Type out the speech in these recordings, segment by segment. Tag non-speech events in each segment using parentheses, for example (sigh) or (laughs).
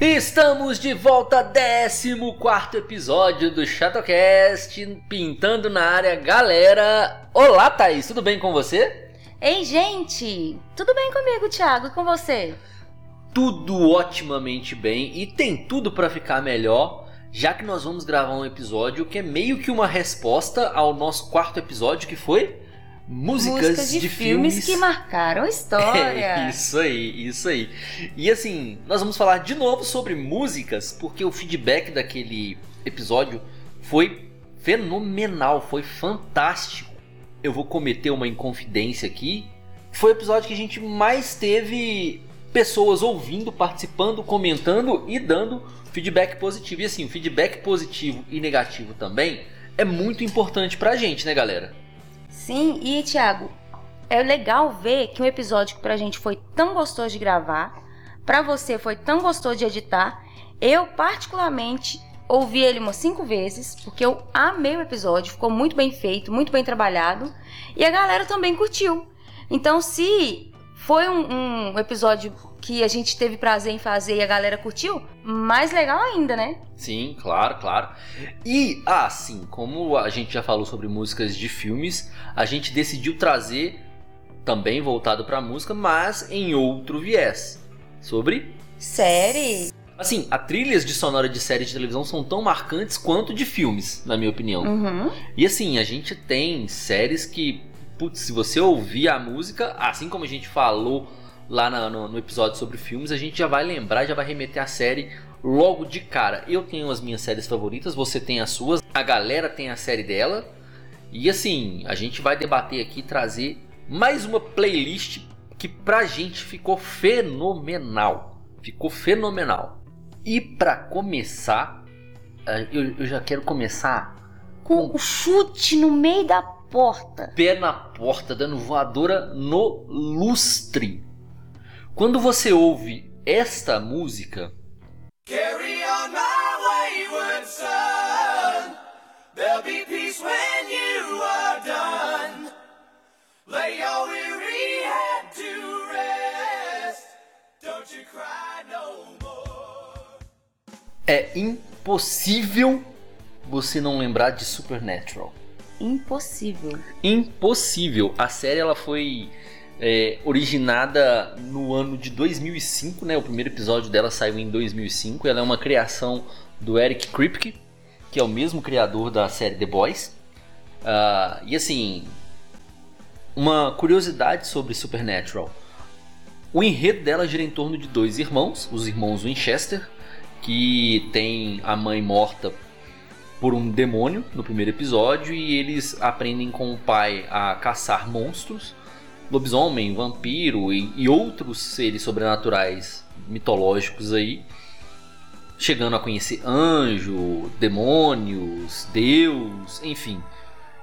Estamos de volta, 14 episódio do Chatocast, pintando na área. Galera, olá Thaís, tudo bem com você? Ei, gente, tudo bem comigo, Thiago, e com você? Tudo otimamente bem e tem tudo para ficar melhor, já que nós vamos gravar um episódio que é meio que uma resposta ao nosso quarto episódio, que foi músicas, Músicas de, de filmes, filmes que marcaram a história. (laughs) É, isso aí, isso aí. E assim, nós vamos falar de novo sobre músicas, porque o feedback daquele episódio foi fenomenal, foi fantástico. Eu vou cometer uma inconfidência aqui. Foi o episódio que a gente mais teve pessoas ouvindo, participando, comentando e dando feedback positivo. E assim, o feedback positivo e negativo também é muito importante pra gente, né, galera? Sim, e Thiago, é legal ver que um episódio que pra gente foi tão gostoso de gravar, pra você foi tão gostoso de editar. Eu, particularmente, ouvi ele umas cinco vezes, porque eu amei o episódio, ficou muito bem feito, muito bem trabalhado, e a galera também curtiu. Então, se foi um, um episódio que a gente teve prazer em fazer e a galera curtiu, mais legal ainda, né? Sim, claro, claro. E assim, como a gente já falou sobre músicas de filmes, a gente decidiu trazer também voltado para música, mas em outro viés, sobre Série? assim, as trilhas de sonora de séries de televisão são tão marcantes quanto de filmes, na minha opinião. Uhum. E assim, a gente tem séries que, putz, se você ouvir a música, assim como a gente falou lá na- no, no episódio sobre filmes, a gente já vai lembrar, já vai remeter a série logo de cara. Eu tenho as minhas séries favoritas, você tem as suas, a galera tem a série dela. E assim, a gente vai debater aqui, trazer mais uma playlist que pra gente ficou fenomenal. Ficou fenomenal. E pra começar, eh, eu, eu já quero começar Com o chute no meio da porta. pé na porta, dando voadora no lustre. Quando você ouve esta música, Carry on my wayward son. There'll be peace when you are done. Lay your weary head to rest. Don't you cry no more. é impossível você não lembrar de Supernatural. Impossível. Impossível. A série ela foi é, originada no ano de 2005, né? O primeiro episódio dela saiu em 2005. Ela é uma criação do Eric Kripke, que é o mesmo criador da série The Boys. Ah, e assim, uma curiosidade sobre Supernatural. O enredo dela gira em torno de dois irmãos, os irmãos Winchester, que tem a mãe morta por um demônio no primeiro episódio e eles aprendem com o pai a caçar monstros, lobisomem, vampiro e, e outros seres sobrenaturais mitológicos aí, chegando a conhecer anjo, demônios, deus, enfim.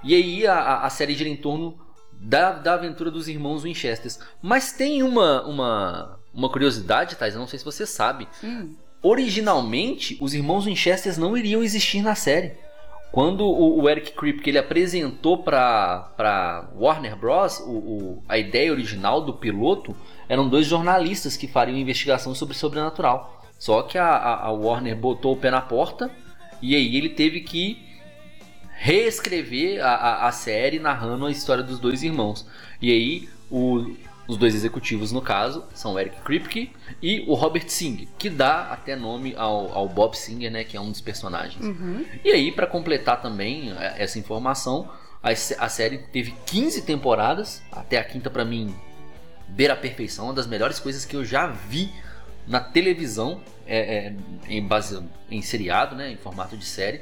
E aí a, a- série gira em torno da, da aventura dos irmãos Winchester. Mas tem uma, uma, uma curiosidade, Thais, eu não sei se você sabe. Hum. Originalmente, os irmãos Winchester não iriam existir na série. Quando o, o Eric Kripke ele apresentou para Warner Bros. O, o- a ideia original do piloto eram dois jornalistas que fariam investigação sobre sobrenatural. Só que a, a- a Warner botou o pé na porta e aí ele teve que reescrever a, a, a série narrando a história dos dois irmãos. E aí o- os dois executivos no caso são o Eric Kripke e o Robert Singer, que dá até nome ao, ao Bob Singer, né, que é um dos personagens. Uhum. E aí, para completar também eh, essa informação, a, a série teve 15 temporadas, até a quinta para mim beira a perfeição, uma das melhores coisas que eu já vi na televisão, é, é, em base em seriado, né, em formato de série.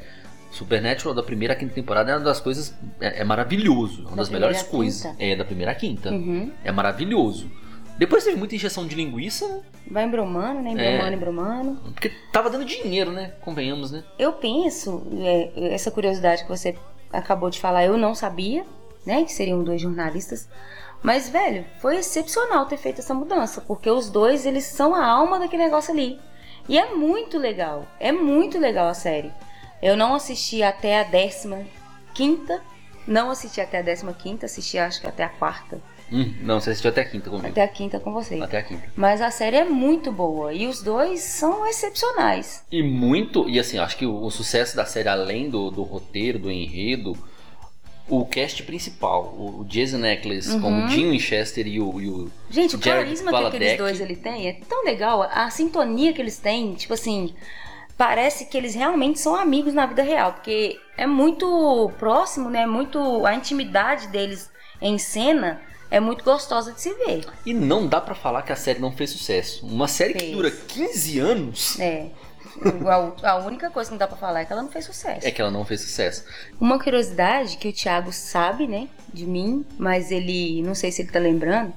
Supernatural da primeira à quinta temporada é uma das coisas é, é maravilhoso, é uma Da das melhores coisas. É da primeira à quinta, Uhum. é maravilhoso. Depois teve muita injeção de linguiça, né? Vai embromando, né? É. Embromando, embromando. porque tava dando dinheiro, né? Convenhamos, né? Eu penso, é, essa curiosidade que você acabou de falar, eu não sabia, né? Que seriam dois jornalistas. Mas, velho, foi excepcional ter feito essa mudança, porque os dois, eles são a alma daquele negócio ali. E é muito legal, é muito legal a série. Eu não assisti até a décima quinta, não assisti até a décima quinta, assisti acho que até a quarta. Hum, não, você assistiu até a quinta comigo. Até a quinta com você. Até a quinta. Mas a série é muito boa e os dois são excepcionais. E muito, e assim, acho que o, o sucesso da série, além do, do roteiro, do enredo, o cast principal, o, o Jason Eccles Uhum. como Jim Winchester e o, e o Gente, o Jared carisma que aqueles dois ele tem é tão legal, a sintonia que eles têm, tipo assim, parece que eles realmente são amigos na vida real, porque é muito próximo, né? Muito a intimidade deles em cena é muito gostosa de se ver. E não dá pra falar que a série não fez sucesso. Uma série que Fez. dura 15 anos É. A, a única coisa que não dá pra falar é que ela não fez sucesso. é que ela não fez sucesso. Uma curiosidade que o Thiago sabe, né, de mim, mas ele, não sei se ele tá lembrando.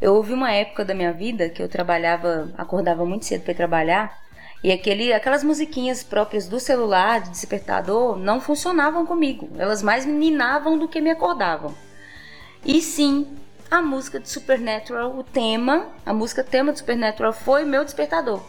Eu houve uma época da minha vida que eu trabalhava, acordava muito cedo para trabalhar, e aquele, aquelas musiquinhas próprias do celular, de despertador, não funcionavam comigo. Elas mais me ninavam do que me acordavam. E sim, a música de Supernatural, o tema, a música tema de Supernatural foi meu despertador.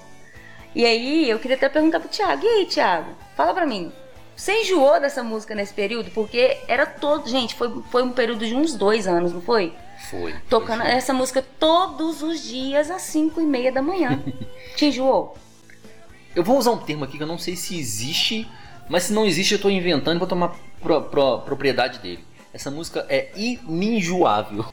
E aí, eu queria até perguntar pro Thiago, e aí, Thiago, fala pra mim, você enjoou dessa música nesse período? Porque era todo. Gente, foi, foi um período de uns dois anos, não foi? Foi. Tocando foi, essa música todos os dias às 5 e meia da manhã. (laughs) Te enjoou? Eu vou usar um termo aqui que eu não sei se existe, mas se não existe eu tô inventando e vou tomar pro- pro- propriedade dele. Essa música é ininjoável.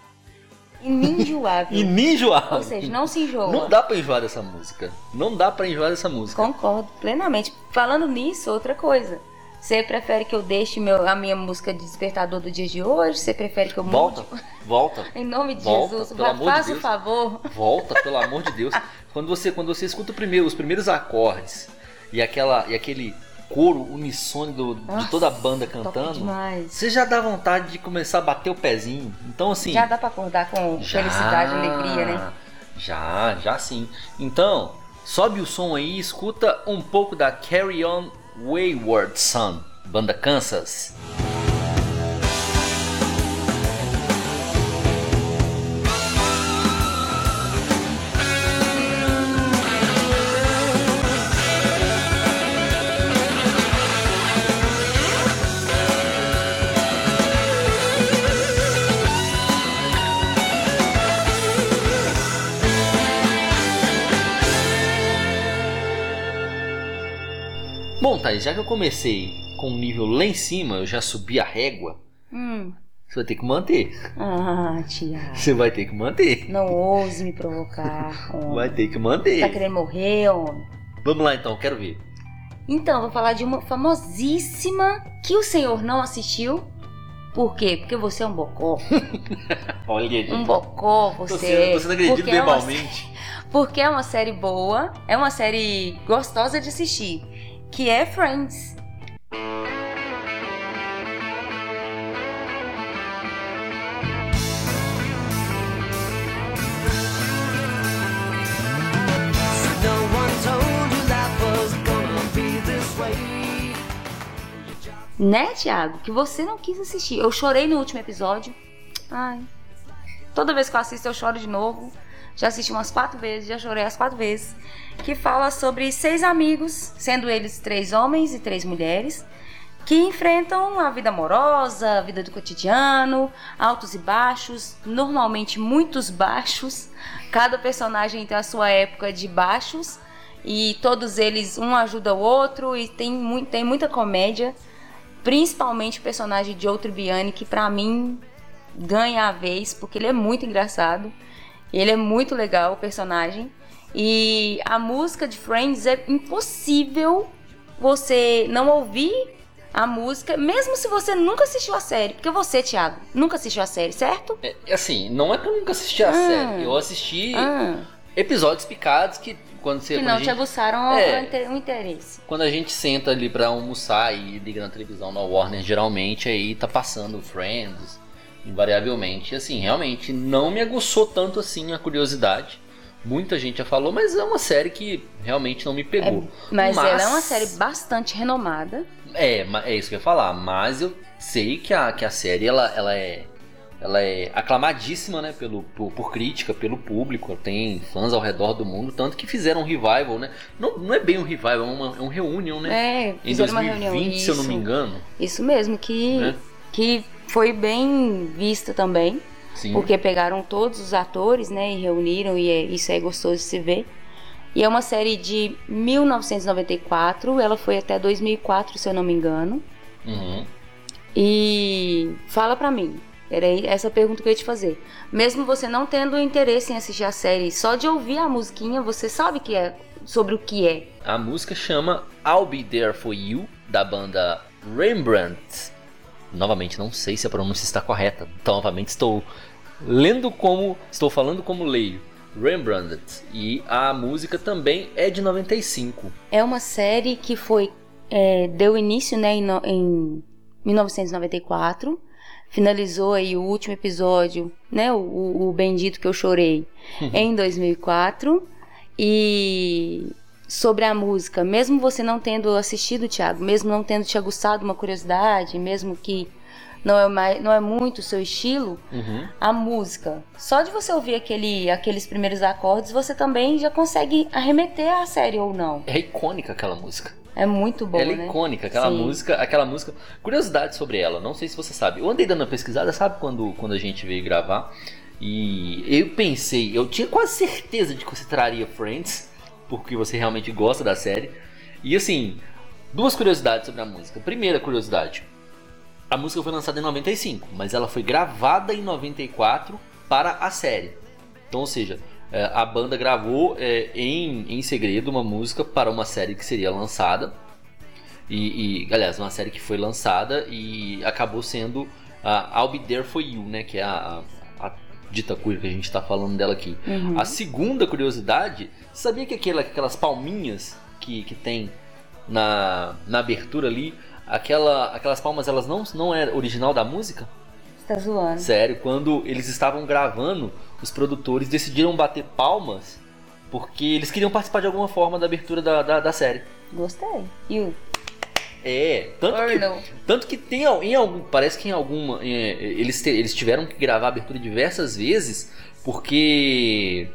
Ininjoável. (laughs) Ininjoável. Ou seja, não se enjoa. Não dá pra enjoar dessa música. Não dá pra enjoar dessa música. Concordo plenamente. Falando nisso, outra coisa. Você prefere que eu deixe meu, a minha música de despertador do dia de hoje? Você prefere que eu mude? Volta, volta, (laughs) Em nome de Volta, Jesus, pelo amor de faz o Deus. favor. volta, pelo amor de Deus. Quando você, quando você escuta o primeiro, os primeiros acordes e, aquela, e aquele coro unissônico do- de toda a banda cantando, você já dá vontade de começar a bater o pezinho. Então, assim. Já dá pra acordar com Já, felicidade e alegria, né? Já, já sim. Então, sobe o som aí escuta um pouco da Carry On Wayward Son, banda Kansas. Já que eu comecei com um nível lá em cima, eu já subi a régua, Hum. você vai ter que manter. Ah, Tiago. (laughs) Você vai ter que manter. Não ouse me provocar, homem. Vai ter que Tá manter. querendo morrer, homem? Vamos lá então, quero ver. Então, vou falar de uma famosíssima que o senhor não assistiu. Por quê? Porque você é um bocó. (laughs) Olha, gente. Um bocó, você. Você, não acredita Porque é uma verbalmente. (laughs) Porque é uma série boa, é uma série gostosa de assistir, que é Friends. Né, Thiago? Que você não quis assistir. Eu chorei no último episódio. Ai. Toda vez que eu assisto, eu choro de novo. Já assisti umas quatro vezes, já chorei as quatro vezes. Que fala sobre seis amigos, sendo eles três homens e três mulheres, que enfrentam a vida amorosa, a vida do cotidiano, altos e baixos, normalmente muitos baixos. Cada personagem tem a sua época de baixos e todos eles um ajuda o outro e tem, mui- tem muita comédia, principalmente o personagem de Outro Biane que pra mim ganha a vez porque ele é muito engraçado. Ele é muito legal o personagem e a música de Friends é impossível você não ouvir a música, mesmo se você nunca assistiu a série. Porque você, Thiago, nunca assistiu a série, certo? É, assim, não é que eu nunca assisti a Ah. série. Eu assisti Ah, episódios picados que quando você. que quando não a te gente- aguçaram É. o interesse. Quando a gente senta ali pra almoçar e liga na televisão na Warner, geralmente aí tá passando Friends, invariavelmente. E assim, realmente não me aguçou tanto assim a curiosidade. Muita gente já falou, mas é uma série que realmente não me pegou. Mas, ela é uma série bastante renomada. É, é isso que eu ia falar. Mas eu sei que a, que a série ela, ela é. Ela é aclamadíssima, né, pelo, por, por crítica, pelo público, tem fãs ao redor do mundo, tanto que fizeram um revival, né? Não, não é bem um revival, é, uma, é um reunião, né? É, em fizeram uma 2020, reunião. se eu não me engano. Isso mesmo, que, Né? que foi bem vista também. Sim. porque pegaram todos os atores, né, e reuniram e é- isso é gostoso de se ver. E é uma série de 1994, ela foi até 2004, se eu não me engano. Uhum. E fala pra mim, era essa pergunta que eu ia te fazer. Mesmo você não tendo interesse em assistir a série, só de ouvir a musiquinha, você sabe que é sobre o que é. A música chama I'll Be There For You, da banda Rembrandt. Novamente, não sei se a pronúncia está correta. Então, novamente, estou lendo como. Estou falando como leio. Rembrandt. E a música também é de 95. É uma série que foi é, deu início né, em, em 1994, finalizou aí o último episódio, né, o, o- o bendito que eu chorei, em 2004 e sobre a música, mesmo você não tendo assistido, Thiago, mesmo não tendo te aguçado uma curiosidade, mesmo que não é, mais, não é muito o seu estilo, Uhum. a música. Só de você ouvir aquele, aqueles primeiros acordes, você também já consegue arremeter à série ou não. É icônica aquela música. É muito boa, ela é né? icônica, aquela Sim. música, aquela música. Curiosidade sobre ela, não sei se você sabe. Eu andei dando uma pesquisada, sabe quando, quando a gente veio gravar? E eu pensei, eu tinha quase certeza de que você traria Friends, porque você realmente gosta da série. E assim, duas curiosidades sobre a música. Primeira curiosidade. A música foi lançada em 95, mas ela foi gravada em 94 para a série. Então, ou seja, é, a banda gravou é, em, em segredo uma música para uma série que seria lançada. E, e, aliás, uma série que foi lançada e acabou sendo a I'll Be There For You, né? Que é a, dita queer que a gente está falando dela aqui. Uhum. A segunda curiosidade, sabia que aquela, aquelas palminhas que, que tem na, na abertura ali, aquela, aquelas palmas elas não, não é original da música? Você tá zoando. Sério, quando eles estavam gravando, os produtores decidiram bater palmas porque eles queriam participar de alguma forma da abertura da, da, da série. Gostei. E o É, tanto que, tanto que tem em algum, parece que em alguma, é, eles, te- eles tiveram que gravar a abertura diversas vezes porque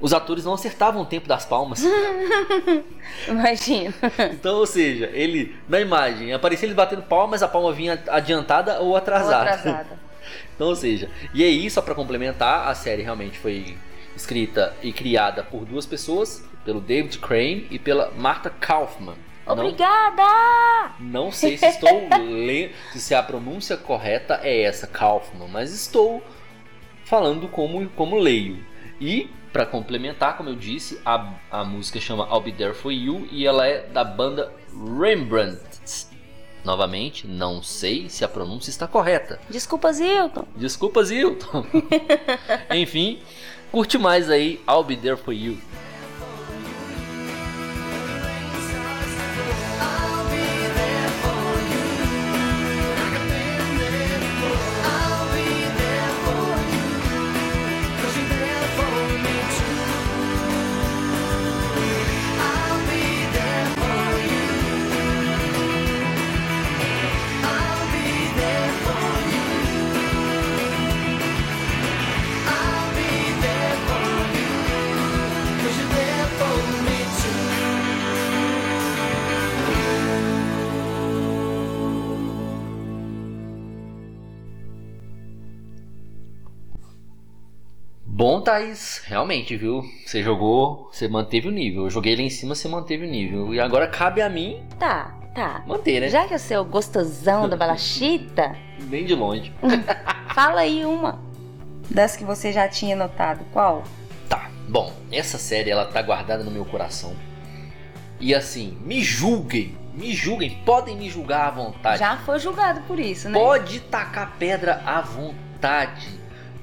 os atores não acertavam o tempo das palmas. (laughs) Imagina. Então, ou seja, ele na imagem aparecia ele batendo palma, mas a palma vinha adiantada ou Ou atrasada. atrasada. (laughs) Então, ou seja, e aí só pra complementar, a série realmente foi escrita e criada por duas pessoas, pelo David Crane e pela Martha Kaufman. Não, Obrigada! não sei se estou lendo, se a pronúncia correta é essa, Kaufman, mas estou falando como, como leio. E, pra complementar, como eu disse, a, a música chama I'll Be There For You e ela é da banda Rembrandt. Novamente, não sei se a pronúncia está correta. Desculpa, Zilton. Desculpa, Zilton. (laughs) Enfim, curte mais aí I'll Be There For You. Bom, Thaís, realmente, viu? Você jogou, você manteve o nível. Eu joguei lá em cima, você manteve o nível. E agora cabe a mim Tá, tá. manter, né? Já que eu sou o gostosão da balachita, (laughs) Bem de longe. (laughs) fala aí uma das que você já tinha notado. Qual? Tá, bom, essa série ela tá guardada no meu coração. E assim, me julguem, me julguem, podem me julgar à vontade. Já foi julgado por isso, né? Pode tacar pedra à vontade.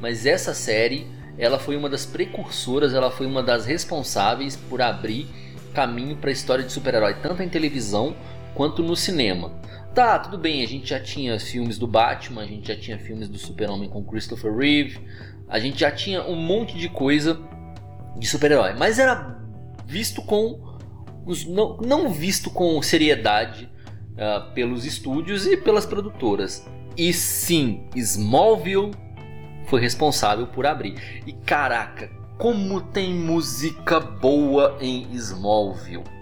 Mas essa série, ela foi uma das precursoras, ela foi uma das responsáveis por abrir caminho para a história de super-herói, tanto em televisão quanto no cinema. Tá, tudo bem, a gente já tinha filmes do Batman, a gente já tinha filmes do Super-Homem com Christopher Reeve, a gente já tinha um monte de coisa de super-herói, mas era visto com não, não visto com seriedade ah, pelos estúdios e pelas produtoras. E sim, Smallville foi responsável por abrir. E caraca, como tem música boa em Smallville.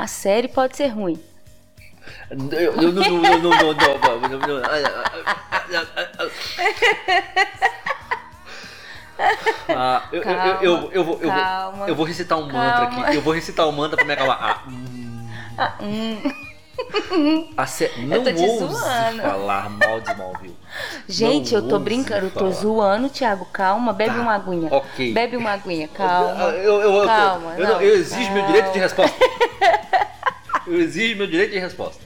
a série pode ser ruim. Eu não, não, não, não, não, não, não, Ah, eu, calma, eu, eu, eu, vou, eu, calma, vou, eu vou recitar um calma. mantra aqui. Eu vou recitar um mantra pra me acalmar. Ah, hum. Ah, hum. A sé... Não ouse falar mal de Smallville. Gente, Não eu tô brincando, eu tô zoando, Thiago. Calma, bebe Tá, uma aguinha. ok. Bebe uma aguinha, calma. Eu, eu, eu, Calma, eu, não, eu exijo meu Calma. direito de resposta. (laughs) eu exijo meu direito de resposta.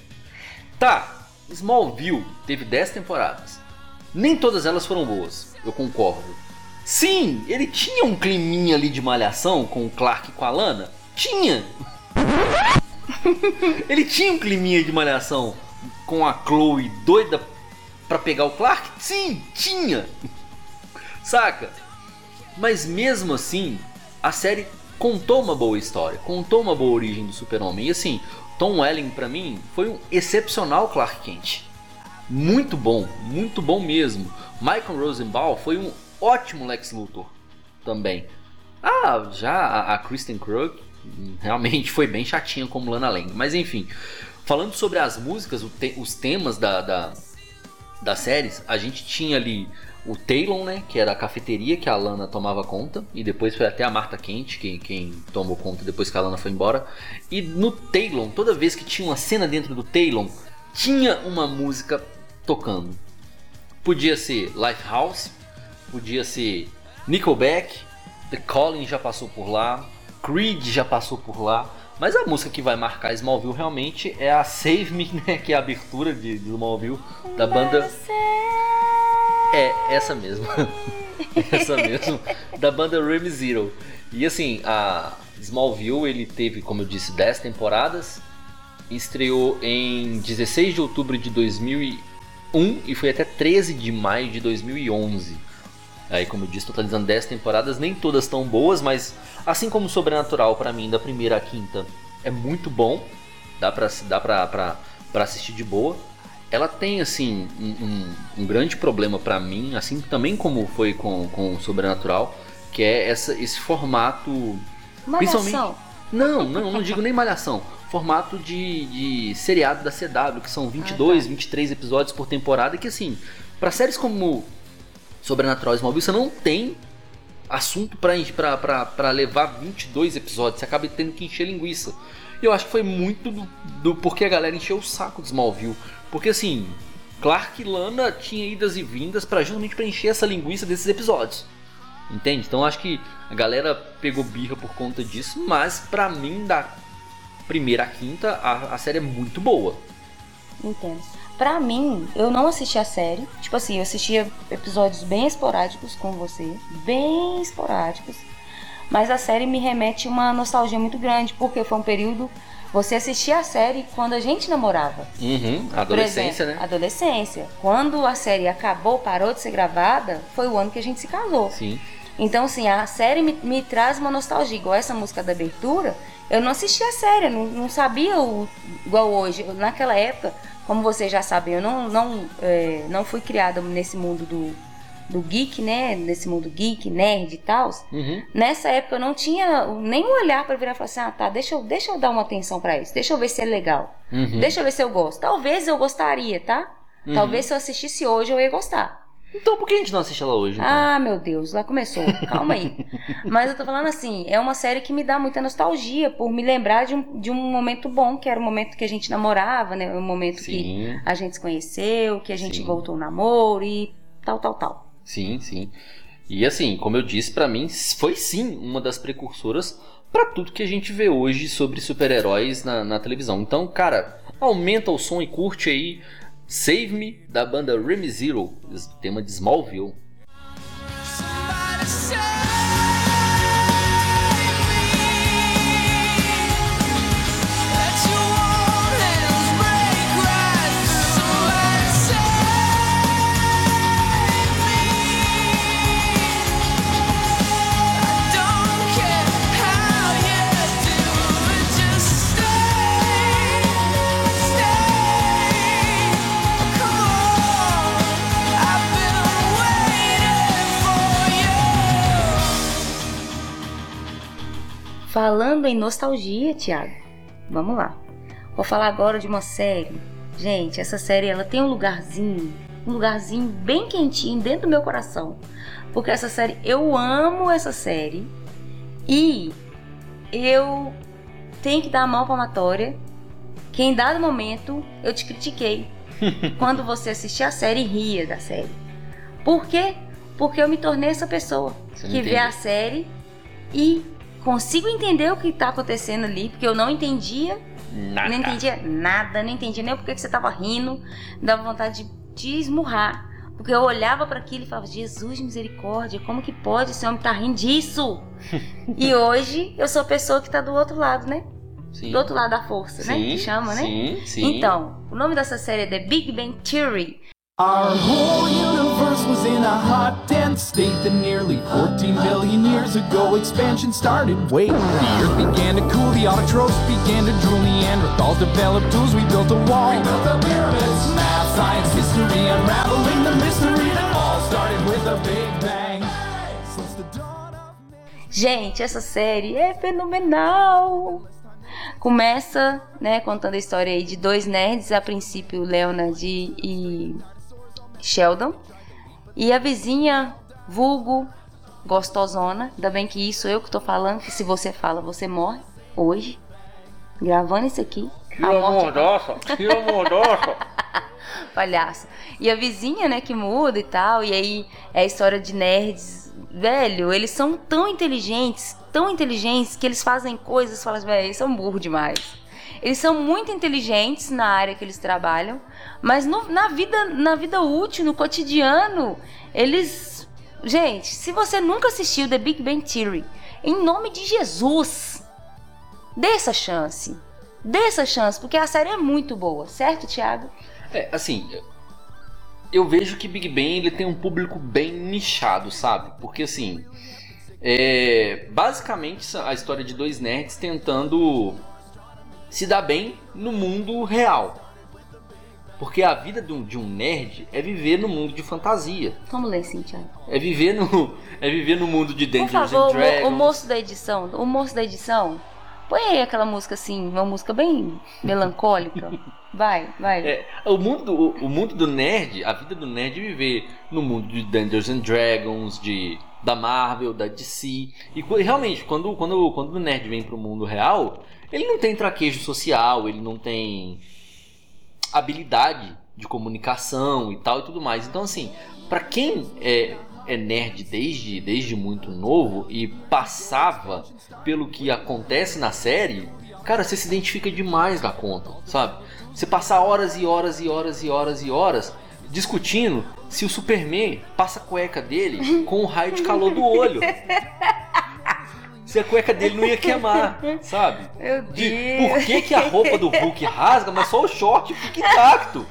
Tá, Smallville teve 10 temporadas. Nem todas elas foram boas, eu concordo. Sim, ele tinha um climinha ali de malhação com o Clark e com a Lana. Tinha! (laughs) ele tinha um climinha de malhação com a Chloe doida pra pegar o Clark? Sim, tinha! Saca? Mas mesmo assim, a série contou uma boa história, contou uma boa origem do Super-Homem. E assim, Tom Welling pra mim foi um excepcional Clark Kent. Muito bom, muito bom mesmo. Michael Rosenbaum foi um ótimo Lex Luthor também. Ah, já a, Kristen Krug hum, realmente foi bem chatinha como Lana Lang. Mas enfim, falando sobre as músicas, os temas da, da, das séries, a gente tinha ali o Talon, né, que era a cafeteria que a Lana tomava conta, e depois foi até a Marta Kent quem, quem tomou conta depois que a Lana foi embora. E no Talon, toda vez que tinha uma cena dentro do Talon, tinha uma música tocando. Podia ser Lifehouse, podia ser Nickelback, The Calling já passou por lá, Creed já passou por lá, mas a música que vai marcar Smallville realmente é a Save Me, (laughs) né, que é a abertura de, de Smallville da banda é, essa mesmo. (laughs) essa mesmo. Da banda Remy Zero. E assim, a Smallville, ele teve, como eu disse, 10 temporadas. Estreou em 16 de outubro de 2001 e foi até 13 de maio de 2011. Aí, como eu disse, totalizando 10 temporadas, nem todas tão boas, mas assim como Sobrenatural, pra mim, da primeira à quinta, é muito bom. Dá pra, dá pra, pra, pra assistir de boa ela tem assim um, um- um grande problema pra mim, assim também como foi com, com o Sobrenatural, que é essa, esse formato. Principalmente- Malhação. Não, não, não digo nem malhação. Formato de, de seriado da CW, que são 22, 23 episódios por temporada, que assim, pra séries como Sobrenatural Smallville, você não tem assunto pra levar 22 episódios, você acaba tendo que encher linguiça. E eu acho que foi muito do, do porquê a galera encheu o saco de Smallville. Porque assim, Clark e Lana tinha idas e vindas pra justamente preencher essa linguiça desses episódios. Entende? Então acho que a galera pegou birra por conta disso, mas pra mim, da primeira à quinta, a, a série é muito boa. Entendo. Pra mim, eu não assisti a série. Tipo assim, eu assistia episódios bem esporádicos com você. Bem esporádicos. Mas a série me remete uma nostalgia muito grande, porque foi um período. Você assistia a série quando a gente namorava. Uhum, adolescência, exemplo, né? Adolescência. Quando a série acabou, parou de ser gravada, foi o ano que a gente se casou. Sim. Então, assim, a série me, me traz uma nostalgia. Igual essa música da abertura, eu não assistia a série, não, não sabia o, igual hoje. Naquela época, como vocês já sabem, eu não, não, é, não fui criada nesse mundo do, do geek, né? Nesse mundo geek, nerd e tal. Uhum. Nessa época eu não tinha nenhum olhar pra virar e falar assim: ah, tá, deixa eu, deixa eu dar uma atenção pra isso, deixa eu ver se é legal, Uhum. deixa eu ver se eu gosto. Talvez eu gostaria, tá? Uhum. Talvez se eu assistisse hoje eu ia gostar. Então por que a gente não assiste ela hoje? Então? Ah, meu Deus, lá começou. Calma aí. Mas eu tô falando assim, é uma série que me dá muita nostalgia por me lembrar de um, de um momento bom, que era o momento que a gente namorava, né? O momento que sim, a gente se conheceu, que a gente Sim. voltou ao namoro e tal, tal, tal. sim, sim. E assim, como eu disse, pra mim foi sim uma das precursoras pra tudo que a gente vê hoje sobre super-heróis na, na televisão. Então, cara, aumenta o som e curte aí Save Me da banda Remy Zero, tema de Smallville. Falando em nostalgia, Thiago, Vamos lá. Vou falar agora de uma série. Gente, essa série ela tem um lugarzinho, um lugarzinho bem quentinho dentro do meu coração. Porque essa série, eu amo essa série. E eu tenho que dar a mão palmatória que em dado momento eu te critiquei (laughs) quando você assistia a série e ria da série. Por quê? Porque eu me tornei essa pessoa Você que vê a série e consigo entender o que está acontecendo ali, porque eu não entendia, Nada. não entendia nada, não entendia nem porque que você tava rindo, dava vontade de, de esmurrar. Porque eu olhava para aquilo e falava, Jesus, misericórdia, como que pode esse homem tá rindo disso? (laughs) e hoje eu sou a pessoa que tá do outro lado, né? Sim. Do outro lado da força, né? Sim, Que chama, né? Sim, sim. Então, o nome dessa série é The Big Bang Theory. Our whole universe was in a hot, dense state that nearly 14 billion years ago expansion started. Wait, the earth began to cool, the autotrophs began to drool, Neanderthals developed tools, we built a wall. We built the pyramids, math, science, history, unraveling the mystery that all started with a big bang. Since the dawn of Gente, essa série é fenomenal. Começa, né, contando a história aí de dois nerds, a princípio Leonard e Sheldon. E a vizinha, vulgo, gostosona. Ainda bem que isso eu que tô falando, que se você fala, você morre hoje. Gravando isso aqui. Que a morte amorosa, (laughs) que amorosa. palhaço. E a vizinha, né, que muda e tal. E aí é a história de nerds. Velho, eles são tão inteligentes, tão inteligentes, que eles fazem coisas, falam, velho, eles são burros demais. Eles são muito inteligentes na área que eles trabalham, mas no- na, vida, na vida útil, no cotidiano, eles. Gente, se você nunca assistiu The Big Bang Theory, em nome de Jesus, dê essa chance. Dê essa chance, porque a série é muito boa, certo, Thiago? É, assim, eu vejo que Big Bang ele tem um público bem nichado, sabe? Porque assim, é basicamente a história de dois nerds tentando se dar bem no mundo real. Porque a vida de um, de um nerd é viver no mundo de fantasia. Vamos ler sim, Thiago. É viver no, é viver no mundo de Por Dungeons favor, and o, Dragons. mo- o moço da edição, o moço da edição, põe aí aquela música assim, uma música bem melancólica. (laughs) Vai, vai. É, o, mundo, do- o, mundo do nerd, a vida do nerd é viver no mundo de Dungeons and Dragons, de, da Marvel, da DC. E realmente, quando, quando, quando o nerd vem pro mundo real, ele não tem traquejo social, ele não tem habilidade de comunicação e tal e tudo mais. Então, assim, pra quem é, é nerd desde, desde muito novo e passava pelo que acontece na série, cara, você se identifica demais da conta, sabe? Você passar horas e horas e horas e horas e horas discutindo se o Superman passa a cueca dele (laughs) com um raio de calor do olho. (laughs) Se a cueca dele não ia queimar, (laughs) sabe? Meu De Deus. por que, que a roupa do Hulk rasga, mas só o short fica intacto.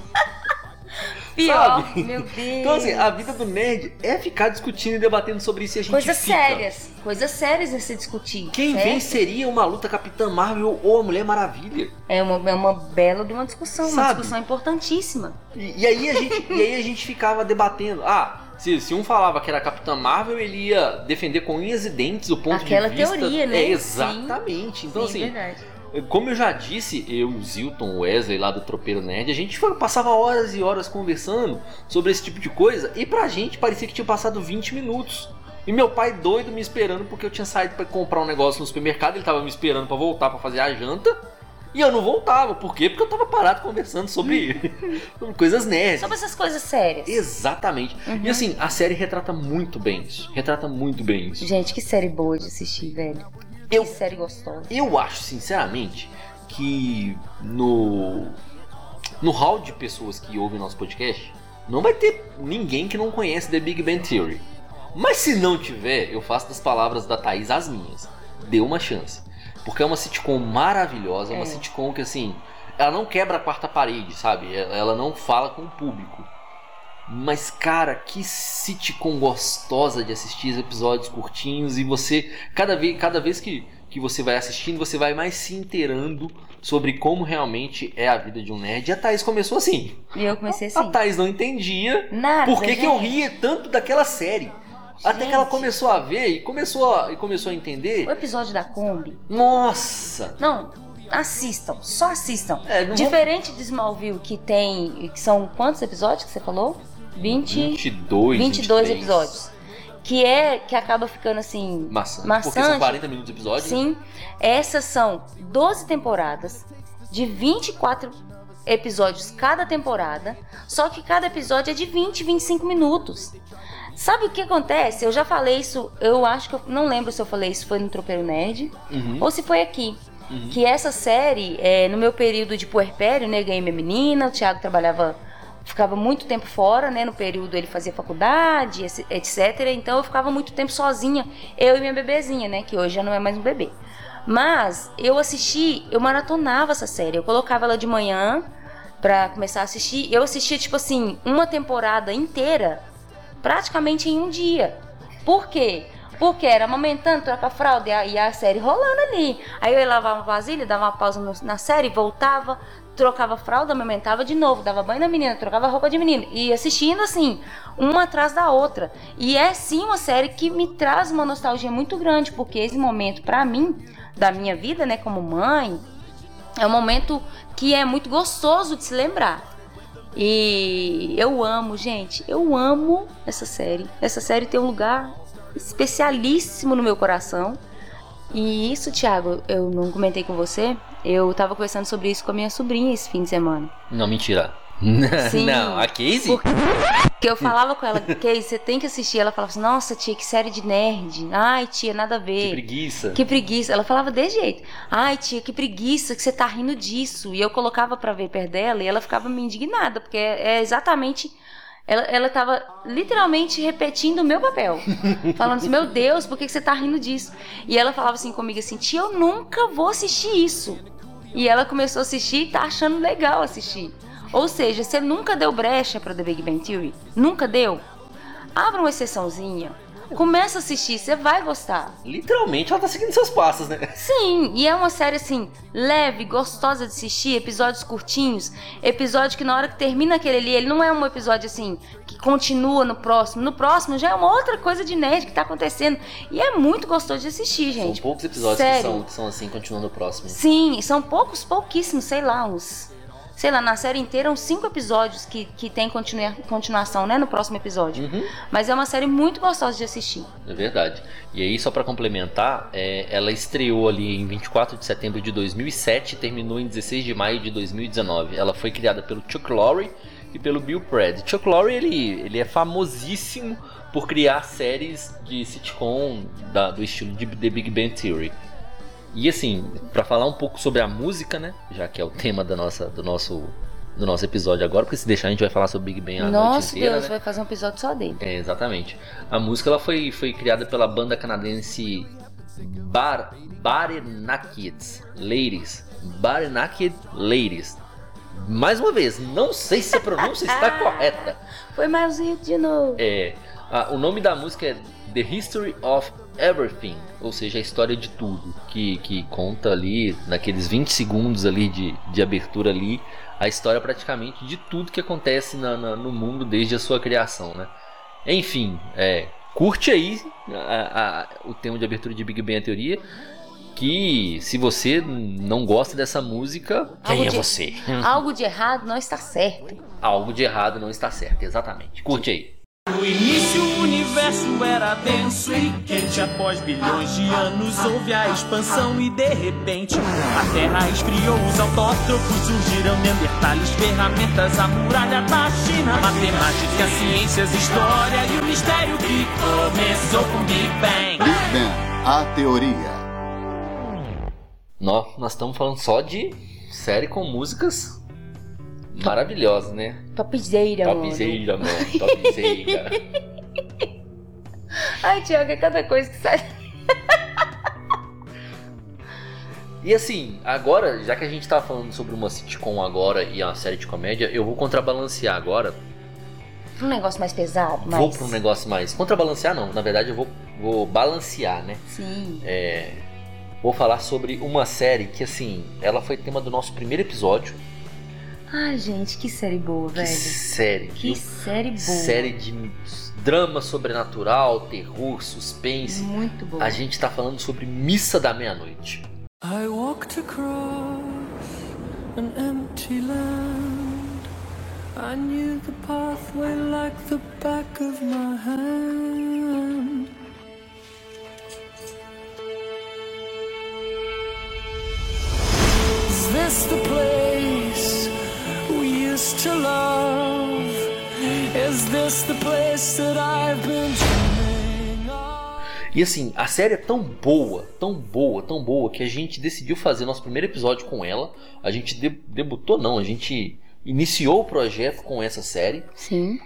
Pior, sabe? meu Deus. Então, assim, a vida do nerd é ficar discutindo e debatendo sobre isso e a gente Coisas fica. sérias. Coisas sérias a se discutir. Quem certo? venceria uma luta Capitã Marvel ou a Mulher Maravilha? É uma, é uma bela de uma discussão, uma Sabe? discussão importantíssima. E, e aí a gente, e aí a gente ficava debatendo. Ah, se, se um falava que era Capitã Marvel, ele ia defender com unhas e dentes o ponto Aquela de vista. teoria, né? É, Sim. exatamente. Então, Sim, assim, verdade. Como eu já disse, eu, o Zilton, o Wesley lá do Tropeiro Nerd, a gente passava horas e horas conversando sobre esse tipo de coisa e pra gente parecia que tinha passado 20 minutos. E meu pai doido me esperando porque eu tinha saído pra comprar um negócio no supermercado, ele tava me esperando pra voltar pra fazer a janta. E eu não voltava, por quê? Porque eu tava parado conversando sobre, sobre (laughs) coisas nerds. Sobre essas coisas sérias. Exatamente. Uhum. E assim, a série retrata muito bem isso. Retrata muito bem isso. Gente, que série boa de assistir, velho. Eu- Que série gostosa. Eu acho, sinceramente, que no no hall de pessoas que ouvem nosso podcast, não vai ter ninguém que não conhece The Big Bang Theory. Mas se não tiver, eu faço das palavras da Thaís as minhas. Dê uma chance. Porque é uma sitcom maravilhosa, é uma É. sitcom que assim, ela não quebra a quarta parede, sabe? Ela não fala com o público. Mas, cara, que sitcom gostosa de assistir os episódios curtinhos e você, cada vez, cada vez que, que você vai assistindo, você vai mais se inteirando sobre como realmente é a vida de um nerd. E a Thaís começou assim. E eu comecei A assim. Thaís não entendia Nada. por que, que eu ria tanto daquela série. Até que ela começou a ver e começou a, e começou a entender. O episódio da Kombi. Nossa! Não, assistam, só assistam. É, não Diferente de Smallville, que tem. que são quantos episódios que você falou? 20. 22, 22 23. episódios. Que é. que acaba ficando assim. Maçante. Maçante. Porque são 40 minutos de episódio. Sim. Essas são 12 temporadas de 24 episódios cada temporada. Só que cada episódio é de 20, 25 minutos. Sabe o que acontece? Eu já falei isso, eu acho que eu não lembro se eu falei isso foi no Tropeiro Nerd Uhum. ou se foi aqui. Uhum. Que essa série, é, no meu período de puerpério, né, ganhei minha menina, o Thiago trabalhava, ficava muito tempo fora, né, no período ele fazia faculdade, etc. Então eu ficava muito tempo sozinha, eu e minha bebezinha, né, que hoje já não é mais um bebê. Mas eu assisti, eu maratonava essa série, eu colocava ela de manhã pra começar a assistir, eu assistia, tipo assim, uma temporada inteira, praticamente em um dia. Por quê? Porque era amamentando, troca fralda e a, e a série rolando ali. Aí eu ia lavar uma vasilha, dava uma pausa no- na série, voltava, trocava fralda, amamentava de novo, dava banho na menina, trocava roupa de menina. E assistindo assim, uma atrás da outra. E é sim uma série que me traz uma nostalgia muito grande, porque esse momento, pra mim, da minha vida, né, como mãe, é um momento que é muito gostoso de se lembrar. E eu amo, gente, eu amo essa série. Essa série tem um lugar especialíssimo no meu coração. E isso, Thiago, eu não comentei com você. Eu tava conversando sobre isso com a minha sobrinha esse fim de semana. Não, mentira. (laughs) Sim. não, a Casey? Por- Que eu falava com ela, (laughs) Kay, você tem que assistir. Ela falava assim, nossa, tia, que série de nerd. Ai, tia, nada a ver. Que preguiça. Que preguiça. Ela falava desse jeito. Ai, tia, que preguiça que você tá rindo disso. E eu colocava pra ver perto dela e ela ficava me indignada, porque é é exatamente. Ela, ela tava literalmente repetindo o meu papel. (laughs) falando assim, meu Deus, por que que você tá rindo disso? E ela falava assim comigo assim, tia, eu nunca vou assistir isso. E ela começou a assistir e tá achando legal assistir. Ou seja, você nunca deu brecha pra The Big Bang Theory? Nunca deu? Abra uma exceçãozinha. Começa a assistir, você vai gostar. Literalmente ela tá seguindo seus passos, né? Sim, e é uma série assim, leve, gostosa de assistir, episódios curtinhos, episódio que na hora que termina aquele ali, ele não é um episódio assim, que continua no próximo. No próximo já é uma outra coisa de nerd que tá acontecendo. E é muito gostoso de assistir, gente. São poucos episódios que são, que são assim, continuando o próximo. Sim, são poucos, pouquíssimos, sei lá, uns. Sei lá, na série inteira, uns cinco episódios que, que tem continua- continuação, né? No próximo episódio. Uhum, Mas é uma série muito gostosa de assistir. é verdade. E aí, só pra complementar, é, ela estreou ali em 24 de setembro de 2007 e terminou em 16 de maio de 2019. Ela foi criada pelo Chuck Lorre e pelo Bill Pratt. Chuck Lorre, ele, ele é famosíssimo por criar séries de sitcom da- do estilo de The Big Bang Theory. E assim, pra falar um pouco sobre a música, né? Já que é o tema da nossa, do, nosso, do nosso episódio agora, porque se deixar a gente vai falar sobre Big Bang a noite Nossa, inteira, Deus, né? vai fazer um episódio só dele. É, exatamente. A música ela foi, foi criada pela banda canadense Bar, Barenaked Ladies. Barenaked Ladies. Mais uma vez, não sei se a pronúncia está (laughs) correta. Foi mais um de novo. É, a- o nome da música é The History of Everything, ou seja, a história de tudo, que, que conta ali, naqueles 20 segundos ali de, de abertura ali, a história praticamente de tudo que acontece na- na- no mundo desde a sua criação, né? Enfim, é, curte aí a- a- o tema de abertura de Big Bang a Teoria, que se você não gosta dessa música, quem é você? Algo de errado não está certo. Algo de errado não está certo, exatamente. Curte aí. No início o universo era denso e quente. Após bilhões de anos houve a expansão E de repente a terra esfriou. Os autótrofos surgiram Neandertales, ferramentas A muralha da China. Matemática, ciências, história E o mistério que começou com Big Bang. Big Bang, a teoria. Nó, nós estamos falando só de série com músicas maravilhosas, né? Topzeira, mano. Topzera, mano. Topzera. (laughs) Ai, Tiago, é cada coisa que sai. e assim, agora, já que a gente tá falando sobre uma sitcom agora e uma série de comédia, eu vou contrabalancear agora. Um negócio mais pesado, mais... Vou pra um negócio mais. Contrabalancear não, na verdade eu vou, vou balancear, né? Sim. É, vou falar sobre uma série que, assim, ela foi tema do nosso primeiro episódio. Ai, gente, que série boa, Que velho. série. Que viu? série boa. série de drama sobrenatural, terror, suspense. Muito boa. A gente tá falando sobre Missa da Meia-Noite. I walked across an empty land. I knew the pathway like the back of my hand. Is this the place E assim, a série é tão boa, tão boa, tão boa, que a gente decidiu fazer nosso primeiro episódio com ela. A gente de- debutou, não, a gente iniciou o projeto com essa série. Sim.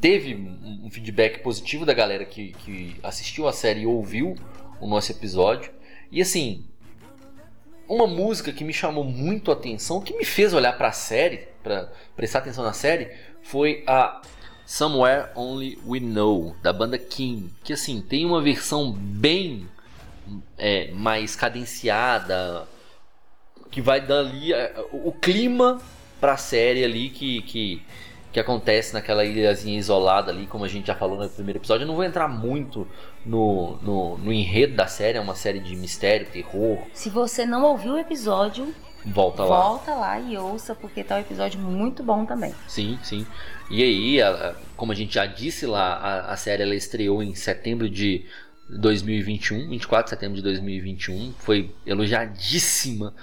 Teve um feedback positivo da galera que, que assistiu a série e ouviu o nosso episódio. E assim, uma música que me chamou muito a atenção, que me fez olhar pra série, pra prestar atenção na série, foi a Somewhere Only We Know, da banda King. Que assim, tem uma versão bem é, mais cadenciada, que vai dar ali é, o clima pra série ali que, que, que acontece naquela ilhazinha isolada ali, como a gente já falou no primeiro episódio. Eu não vou entrar muito no, no, no enredo da série, é uma série de mistério, terror. Se você não ouviu o episódio, Volta lá. volta lá e ouça, porque tá um episódio muito bom também. Sim, sim. E aí, a- como a gente já disse lá, a, a série ela estreou em setembro de 2021, 24 de setembro de 2021. Foi elogiadíssima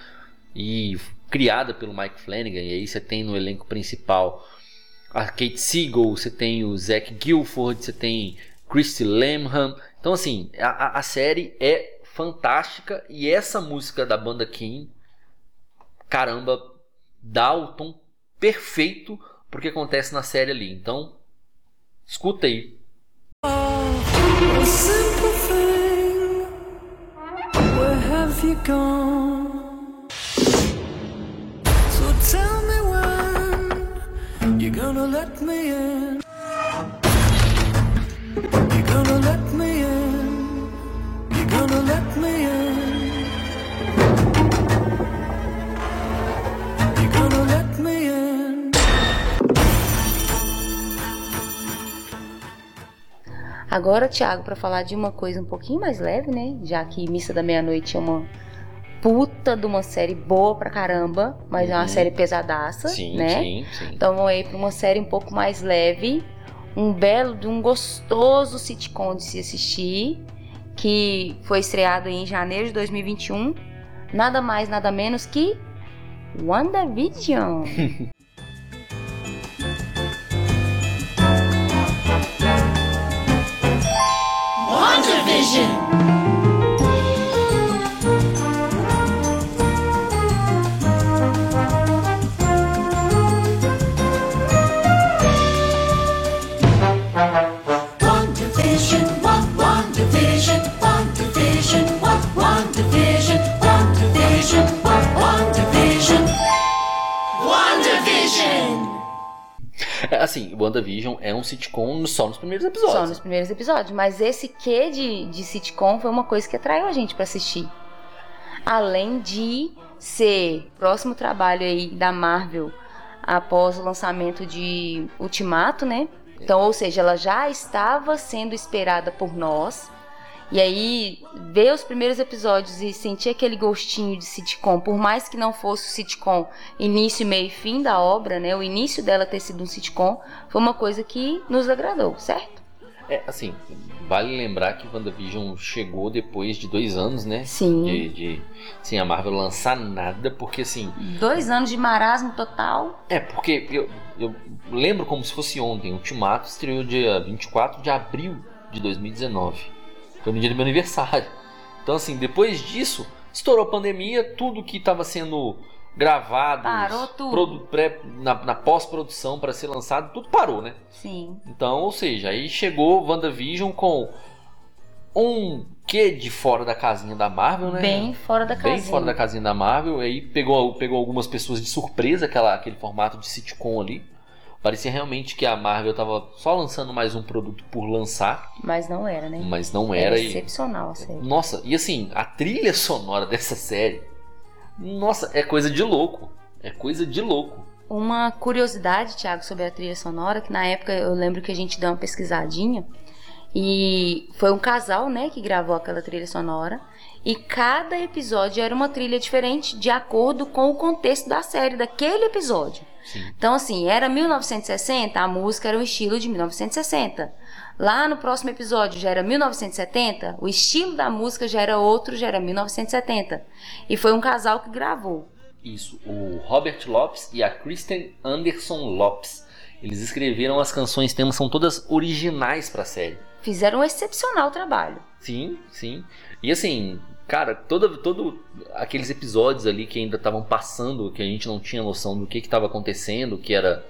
e criada pelo Mike Flanagan. E aí você tem no elenco principal a Kate Siegel, você tem o Zack Guilford, você tem Christy Lamham. Então, assim, a, a- a série é fantástica e essa música da banda King, caramba, dá o tom perfeito pro que acontece na série ali. Então, escuta aí. You're gonna let me in. You're gonna let me in. Agora, Thiago, pra falar de uma coisa um pouquinho mais leve, né? Já que Missa da Meia-Noite é uma puta de uma série boa pra caramba, mas é uma Uhum. série pesadaça, Sim, né? sim, sim. Então vamos aí pra uma série um pouco mais leve, um belo, de um gostoso sitcom de se assistir, que foi estreado em janeiro de 2021, nada mais, nada menos que. WandaVision, (laughs) assim, WandaVision é um sitcom só nos primeiros episódios. Só nos primeiros episódios. Mas esse quê de, de sitcom foi uma coisa que atraiu a gente pra assistir. Além de ser próximo trabalho aí da Marvel após o lançamento de Ultimato, né? Então, ou seja, ela já estava sendo esperada por nós. E aí, ver os primeiros episódios e sentir aquele gostinho de sitcom, por mais que não fosse o sitcom início, meio e fim da obra, né? O início dela ter sido um sitcom foi uma coisa que nos agradou, certo? É, assim, vale lembrar que WandaVision chegou depois de dois anos, né? Sim. De, de sem a Marvel lançar nada, porque assim. Dois anos de marasmo total. É, porque eu, eu lembro como se fosse ontem. Ultimato estreou dia 24 de abril de 2019. Foi no dia do meu aniversário. Então, assim, depois disso, estourou a pandemia, tudo que estava sendo gravado, Parou produ- pré- na, na pós-produção para ser lançado, tudo parou, né? Sim. Então, ou seja, aí chegou WandaVision com um quê de fora da casinha da Marvel, né? Bem fora da casinha. Bem fora da casinha da Marvel. Aí pegou, pegou algumas pessoas de surpresa, aquela, aquele formato de sitcom ali. Parecia realmente que a Marvel tava só lançando mais um produto por lançar, Mas não era, né? mas não era. E, excepcional a série. nossa, e assim, a trilha sonora dessa série, nossa, é coisa de louco. É coisa de louco. Uma curiosidade, Thiago, sobre a trilha sonora, que na época eu lembro que a gente deu uma pesquisadinha. E foi um casal, né, que gravou aquela trilha sonora. E cada episódio era uma trilha diferente de acordo com o contexto da série, daquele episódio. Então, assim, era 1960, a música era o estilo de 1960. Lá no próximo episódio já era 1970, o estilo da música já era outro, já era 1970. E foi um casal que gravou. Isso, o Robert Lopes e a Kristen Anderson Lopes. Eles escreveram as canções temas, são todas originais pra série. Fizeram um excepcional trabalho. Sim, sim. E assim, cara, todo, todo aqueles episódios ali que ainda estavam passando, que a gente não tinha noção do que estava acontecendo, que era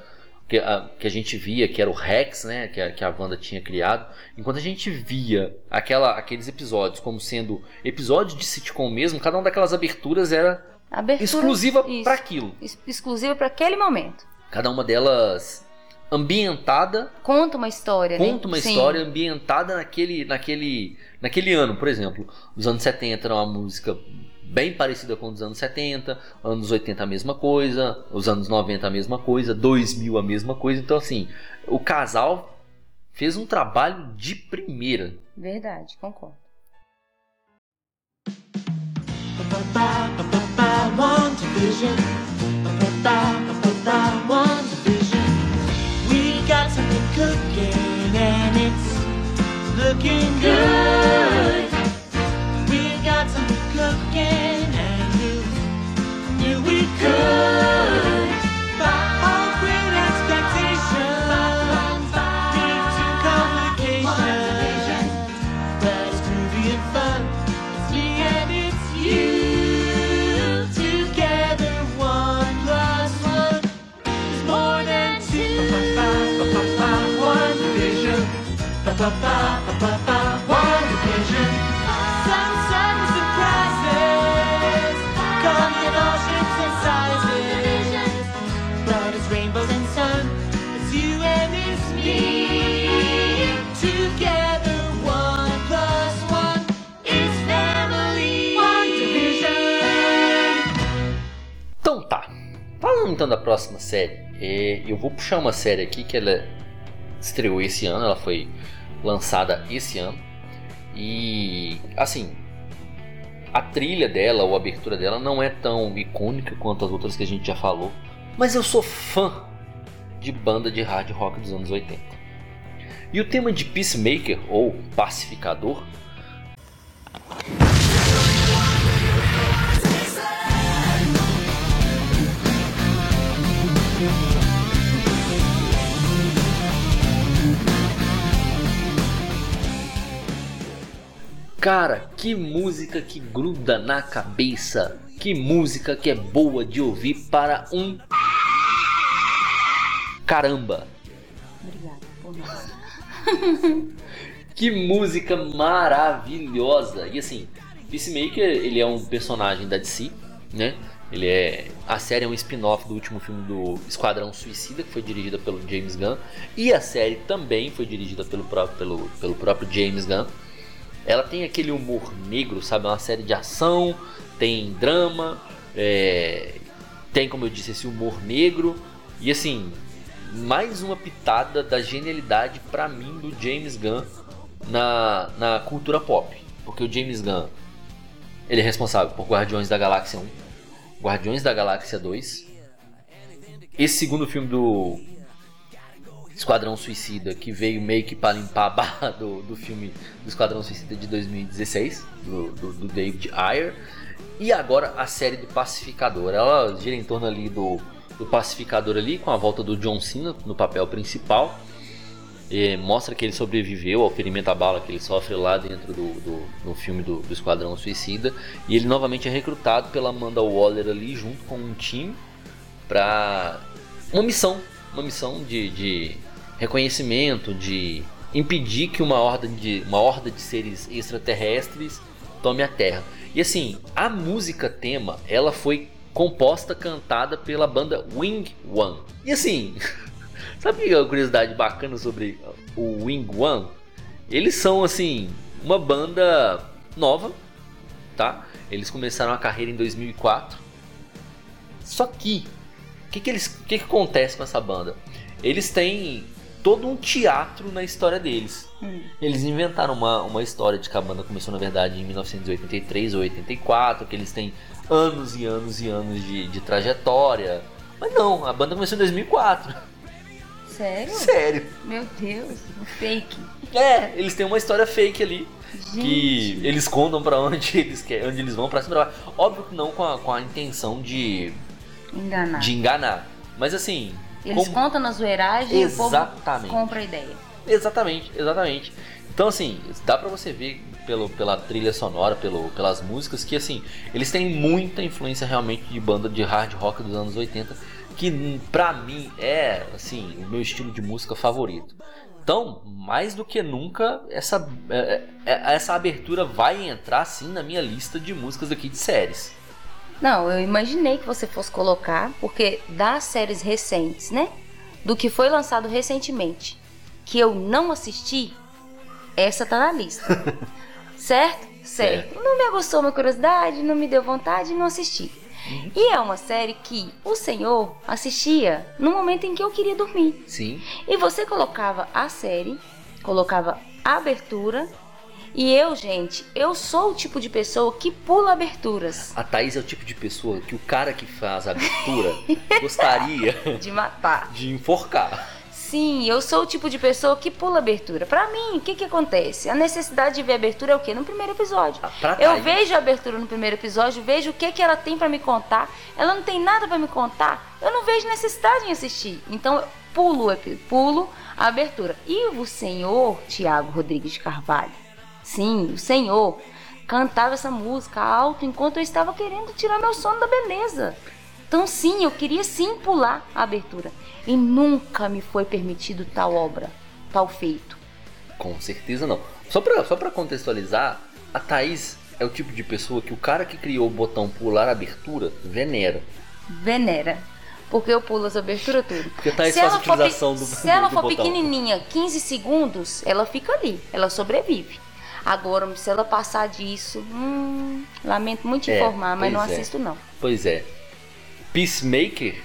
que a, que a gente via que era o Rex, né, que a, que a Wanda tinha criado. Enquanto a gente via aquela, aqueles episódios como sendo episódios de sitcom mesmo, cada uma daquelas aberturas era Abertura, exclusiva para aquilo. Ex- Exclusiva para aquele momento. Cada uma delas ambientada Conta uma história, né? conta uma Sim. história ambientada naquele, naquele, naquele ano, por exemplo. Os anos 70 era uma música bem parecida com os anos 70, anos 80 a mesma coisa, os anos 90 a mesma coisa, 2000 a mesma coisa. Então, assim, o casal fez um trabalho de primeira. Verdade, concordo. One looking good. We got something cooking and you knew we could. Our great expectations lead to complications. But it's groovy and fun. It's me and it's you. Together, one plus one is more than two. One division. One Então da próxima série, é, eu vou puxar uma série aqui que ela estreou esse ano, ela foi lançada esse ano. E assim, a trilha dela, ou a abertura dela, não é tão icônica quanto as outras que a gente já falou. Mas eu sou fã de banda de hard rock dos anos 80. E o tema de Peacemaker, ou Pacificador, Cara, que música que gruda na cabeça. Que música que é boa de ouvir para um caramba. Obrigada por. Que música maravilhosa. E assim, Peacemaker, ele é um personagem da DC, né? Ele é a série é um spin-off do último filme do Esquadrão Suicida, que foi dirigida pelo James Gunn, e a série também foi dirigida pelo próprio, pelo, pelo próprio James Gunn. Ela tem aquele humor negro, sabe? É uma série de ação, tem drama, é, tem, como eu disse, esse humor negro. E assim, mais uma pitada da genialidade pra mim do James Gunn na, na cultura pop. Porque o James Gunn, ele é responsável por Guardiões da Galáxia 1, Guardiões da Galáxia 2, esse segundo filme do Esquadrão Suicida, que veio meio que para limpar a barra do, do filme do Esquadrão Suicida de 2016, do, do, do David Ayer. E agora a série do Pacificador. Ela gira em torno ali do, do Pacificador ali, com a volta do John Cena no papel principal. E mostra que ele sobreviveu ao ferimento à bala que ele sofre lá dentro do, do, do filme do, do Esquadrão Suicida. E ele novamente é recrutado pela Amanda Waller ali, junto com um time, para uma missão. Uma missão de, de reconhecimento, de impedir que uma horda de, uma horda de seres extraterrestres tome a Terra. E assim, a música tema, ela foi composta, cantada pela banda Wing One. E assim, (laughs) sabe a curiosidade bacana sobre o Wing One? Eles são assim, uma banda nova, tá? Eles começaram a carreira em 2004. Só que, o que, que, eles, que, que acontece com essa banda? Eles têm todo um teatro na história deles. Eles inventaram uma, uma história de que a banda começou, na verdade, em 1983 ou 84, que eles têm anos e anos e anos de, de trajetória. Mas não, a banda começou em 2004. Sério? Sério. Meu Deus, fake. É, eles têm uma história fake ali. Gente. Que eles contam pra onde eles querem, onde eles vão pra cima pra. Óbvio que não com a, com a intenção de, Enganar. de enganar. Mas assim. Eles contam na zoeiragem e o povo Exatamente. compra a ideia. Exatamente, exatamente. Então, assim, dá pra você ver pelo, pela trilha sonora, pelo, pelas músicas, que, assim, eles têm muita influência realmente de banda de hard rock dos anos 80, que hum, pra mim é, assim, o meu estilo de música favorito. Então, mais do que nunca, essa, é, é, essa abertura vai entrar, sim, na minha lista de músicas aqui de séries. Não, eu imaginei que você fosse colocar, porque das séries recentes, né? Do que foi lançado recentemente, que eu não assisti, essa tá na lista. (laughs) certo? Certo. Não me aguçou minha curiosidade, não me deu vontade, não assisti. E é uma série que o senhor assistia no momento em que eu queria dormir. Sim. E você colocava a série, colocava a abertura. E eu, gente, eu sou o tipo de pessoa que pula aberturas. A Thaís é o tipo de pessoa que o cara que faz a abertura (laughs) gostaria De matar. de enforcar. Sim, eu sou o tipo de pessoa que pula abertura. Pra mim, o que que acontece? A necessidade de ver abertura é o quê? No primeiro episódio. Ah, Eu vejo a abertura no primeiro episódio, vejo o que que ela tem pra me contar. Ela não tem nada pra me contar. Eu não vejo necessidade em assistir. Então, eu pulo, pulo a abertura. E o senhor Tiago Rodrigues de Carvalho, sim, o senhor cantava essa música alto enquanto eu estava querendo tirar meu sono da beleza. Então, sim, eu queria sim pular a abertura. E nunca me foi permitido tal obra, tal feito. Com certeza não. Só pra, só pra contextualizar, a Thaís é o tipo de pessoa que o cara que criou o botão pular abertura venera. Venera. Porque eu pulo as aberturas tudo. Porque a Thaís se ela for, utilização do- se ela do for botão. pequenininha, 15 segundos, ela fica ali. Ela sobrevive. Agora, se ela passar disso, hum, lamento muito É, informar, mas não é. assisto não. Pois é. Peacemaker.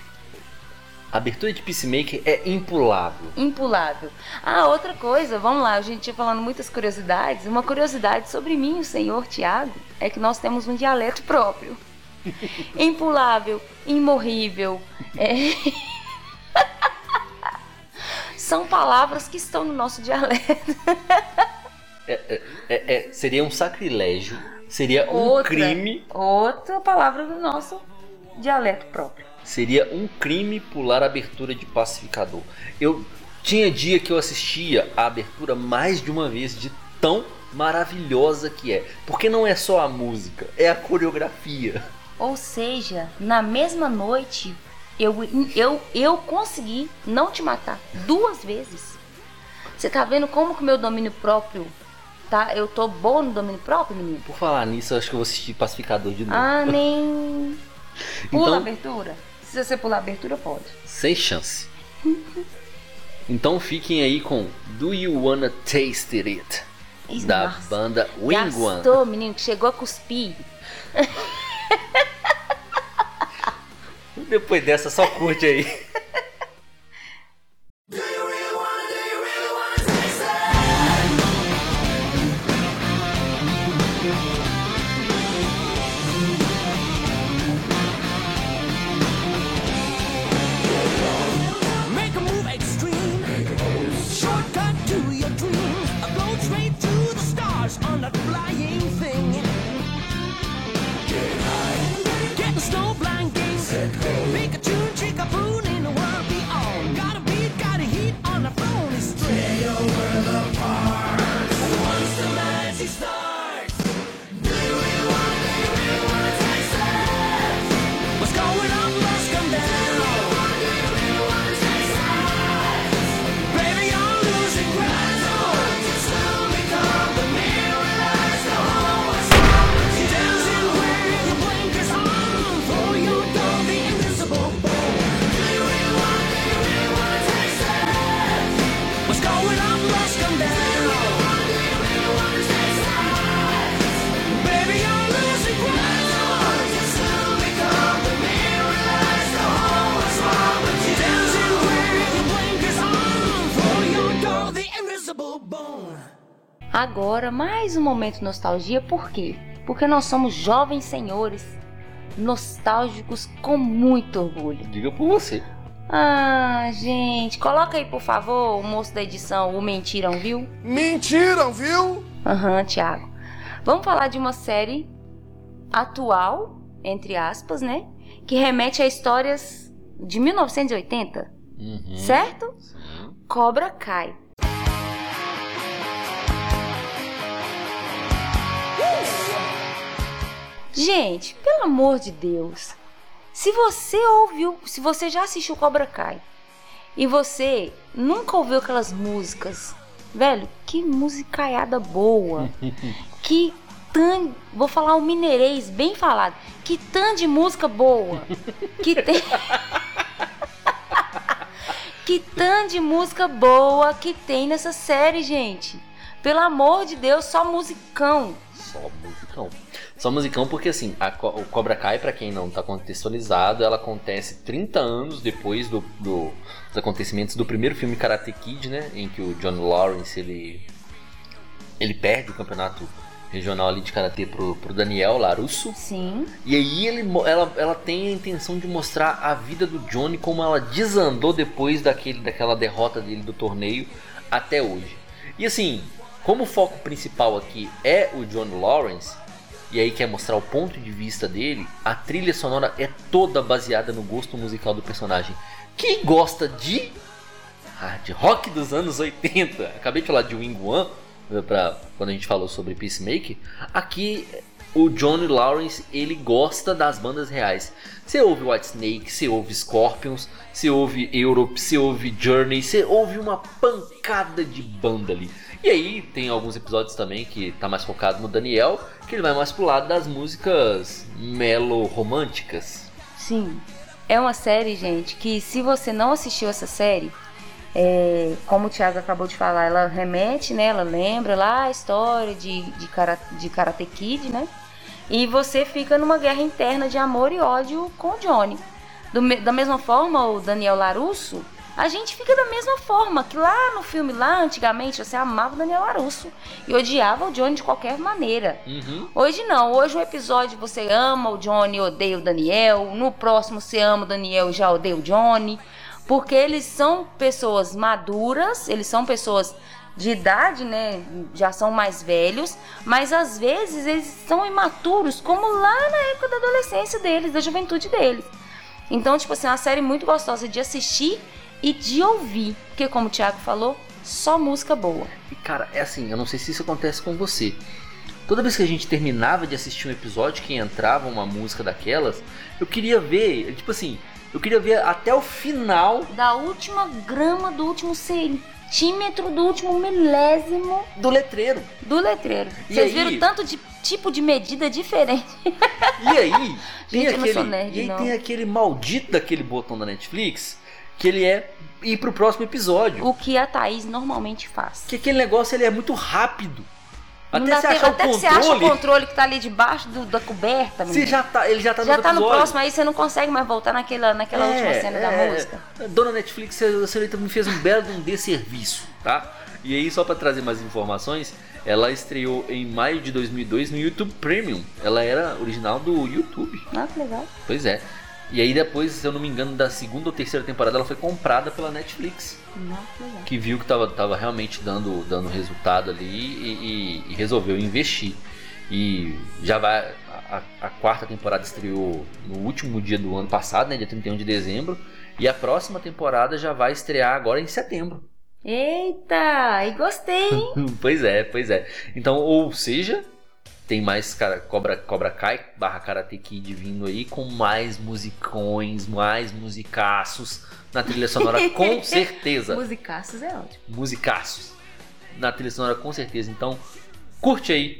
A abertura de Peacemaker é impulável. Impulável. Ah, outra coisa, vamos lá, a gente ia falando muitas curiosidades. Uma curiosidade sobre mim, o senhor Tiago, é que nós temos um dialeto próprio. (laughs) Impulável, imorrível. é. (laughs) São palavras que estão no nosso dialeto. (laughs) É, é- seria um sacrilégio, seria um Outra, crime, Outra palavra do nosso dialeto próprio. seria um crime pular a abertura de Pacificador. Eu tinha dia que eu assistia a abertura mais de uma vez de tão maravilhosa que é, porque não é só a música, é a coreografia. Ou seja, na mesma noite, eu, eu, eu consegui não te matar duas vezes. Você tá vendo como que o meu domínio próprio tá? Eu tô boa no domínio próprio, menino? Por falar nisso, eu acho que eu vou assistir Pacificador de novo. Ah, nem. (laughs) Pula Então- a abertura? Se você pular a abertura, pode. Sem chance. (laughs) Então fiquem aí com Do You Wanna Taste It? Isso, Da nossa. banda Wing One. Gastou, menino, que chegou a cuspir. (laughs) Depois dessa, só curte aí. Agora, mais um momento nostalgia, por quê? Porque nós somos jovens senhores, nostálgicos com muito orgulho. Diga por você. Ah, gente, coloca aí, por favor, o moço da edição, o Mentiram, viu? Mentiram, viu? Aham, Thiago. Vamos falar de uma série atual, entre aspas, né? Que remete a histórias de 1980, Uhum. certo? Sim. Cobra Kai. Gente, pelo amor de Deus, se você ouviu, se você já assistiu Cobra Kai e você nunca ouviu aquelas músicas, velho, que musicaiada boa, (laughs) que tan, vou falar o mineirês bem falado, que tan de música boa, que tem (laughs) que tanto de música boa que tem nessa série, gente. Pelo amor de Deus, só musicão. Só musicão. Só musicão porque assim, a Co- o Cobra Kai, pra quem não tá contextualizado, ela acontece 30 anos depois do, do- dos acontecimentos do primeiro filme Karate Kid, né? Em que o John Lawrence ele, ele perde o campeonato regional ali de karatê pro, pro Daniel Larusso. Sim. E aí ele, ela, ela tem a intenção de mostrar a vida do Johnny como ela desandou depois daquele, daquela derrota dele do torneio até hoje. E assim, como o foco principal aqui é o John Lawrence, e aí quer mostrar o ponto de vista dele, a trilha sonora é toda baseada no gosto musical do personagem. Quem gosta de hard rock dos anos 80, acabei de falar de Wing One, eh, pra, quando a gente falou sobre Peacemaker, aqui o Johnny Lawrence ele gosta das bandas reais. Você ouve Whitesnake, você ouve Scorpions, você ouve Europe, você ouve Journey, você ouve uma pancada de banda ali. E aí tem alguns episódios também que tá mais focado no Daniel, que ele vai mais pro lado das músicas melo românticas. Sim. É uma série, gente, que se você não assistiu essa série, é, como o Thiago acabou de falar, ela remete, né? Ela lembra lá a história de, de, kara, de Karate Kid, né? E você fica numa guerra interna de amor e ódio com o Johnny. Do da mesma forma, o Daniel Larusso, a gente fica da mesma forma que lá no filme, lá antigamente, você amava o Daniel Larusso e odiava o Johnny de qualquer maneira. Uhum. Hoje não, hoje o episódio você ama o Johnny e odeia o Daniel, no próximo você ama o Daniel e já odeia o Johnny, porque eles são pessoas maduras, eles são pessoas de idade, né, já são mais velhos, mas às vezes eles são imaturos, como lá na época da adolescência deles, da juventude deles. Então, tipo assim, é uma série muito gostosa de assistir e de ouvir, porque como o Thiago falou, só música boa. E cara, é assim, eu não sei se isso acontece com você. Toda vez que a gente terminava de assistir um episódio que entrava uma música daquelas, eu queria ver, tipo assim, eu queria ver até o final Da última grama, do último centímetro, do último milésimo do letreiro. do letreiro. E Vocês aí? viram tanto de tipo de medida diferente. E aí, (laughs) tem Gente, aquele, nerd, e aí tem aquele maldito daquele botão da Netflix, que ele é ir pro próximo episódio. O que a Thaís normalmente faz. Que aquele negócio ele é muito rápido. Até você achar até o que você acha o controle, controle que tá ali debaixo do- da coberta, você menino. já tá, ele já tá no Já tá no episódio. próximo, aí você não consegue mais voltar naquela, naquela última É, cena da é. música. Dona Netflix, a senhorita me fez um belo de um desserviço, tá? E aí, só pra trazer mais informações, ela estreou em maio de 2002 no YouTube Premium. Ela era original do YouTube. Ah, que legal. Pois é. E aí depois, se eu não me engano, da segunda ou terceira temporada, ela foi comprada pela Netflix. Legal. Que viu que tava, tava realmente dando, dando resultado ali e, e- e resolveu investir. E já vai. A, a quarta temporada estreou no último dia do ano passado, né? Dia 31 de dezembro. E a próxima temporada já vai estrear agora em setembro. Eita, e gostei, hein? (laughs) pois é, pois é. Então, ou seja, tem mais cara, Cobra, Cobra Kai barra Karate Kid vindo aí com mais musicões, mais musicaços na trilha sonora, (laughs) com certeza. Musicaços é ótimo. Musicaços na trilha sonora, com certeza. Então, curte aí.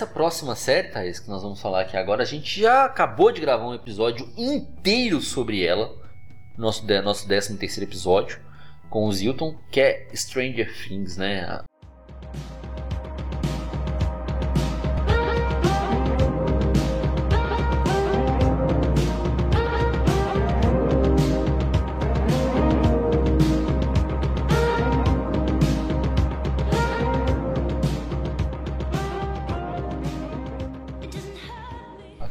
Essa próxima série, Thaís, que nós vamos falar aqui agora, a gente já acabou de gravar um episódio inteiro sobre ela. Nosso, nosso 13 terceiro episódio com o Zilton, que é Stranger Things, né?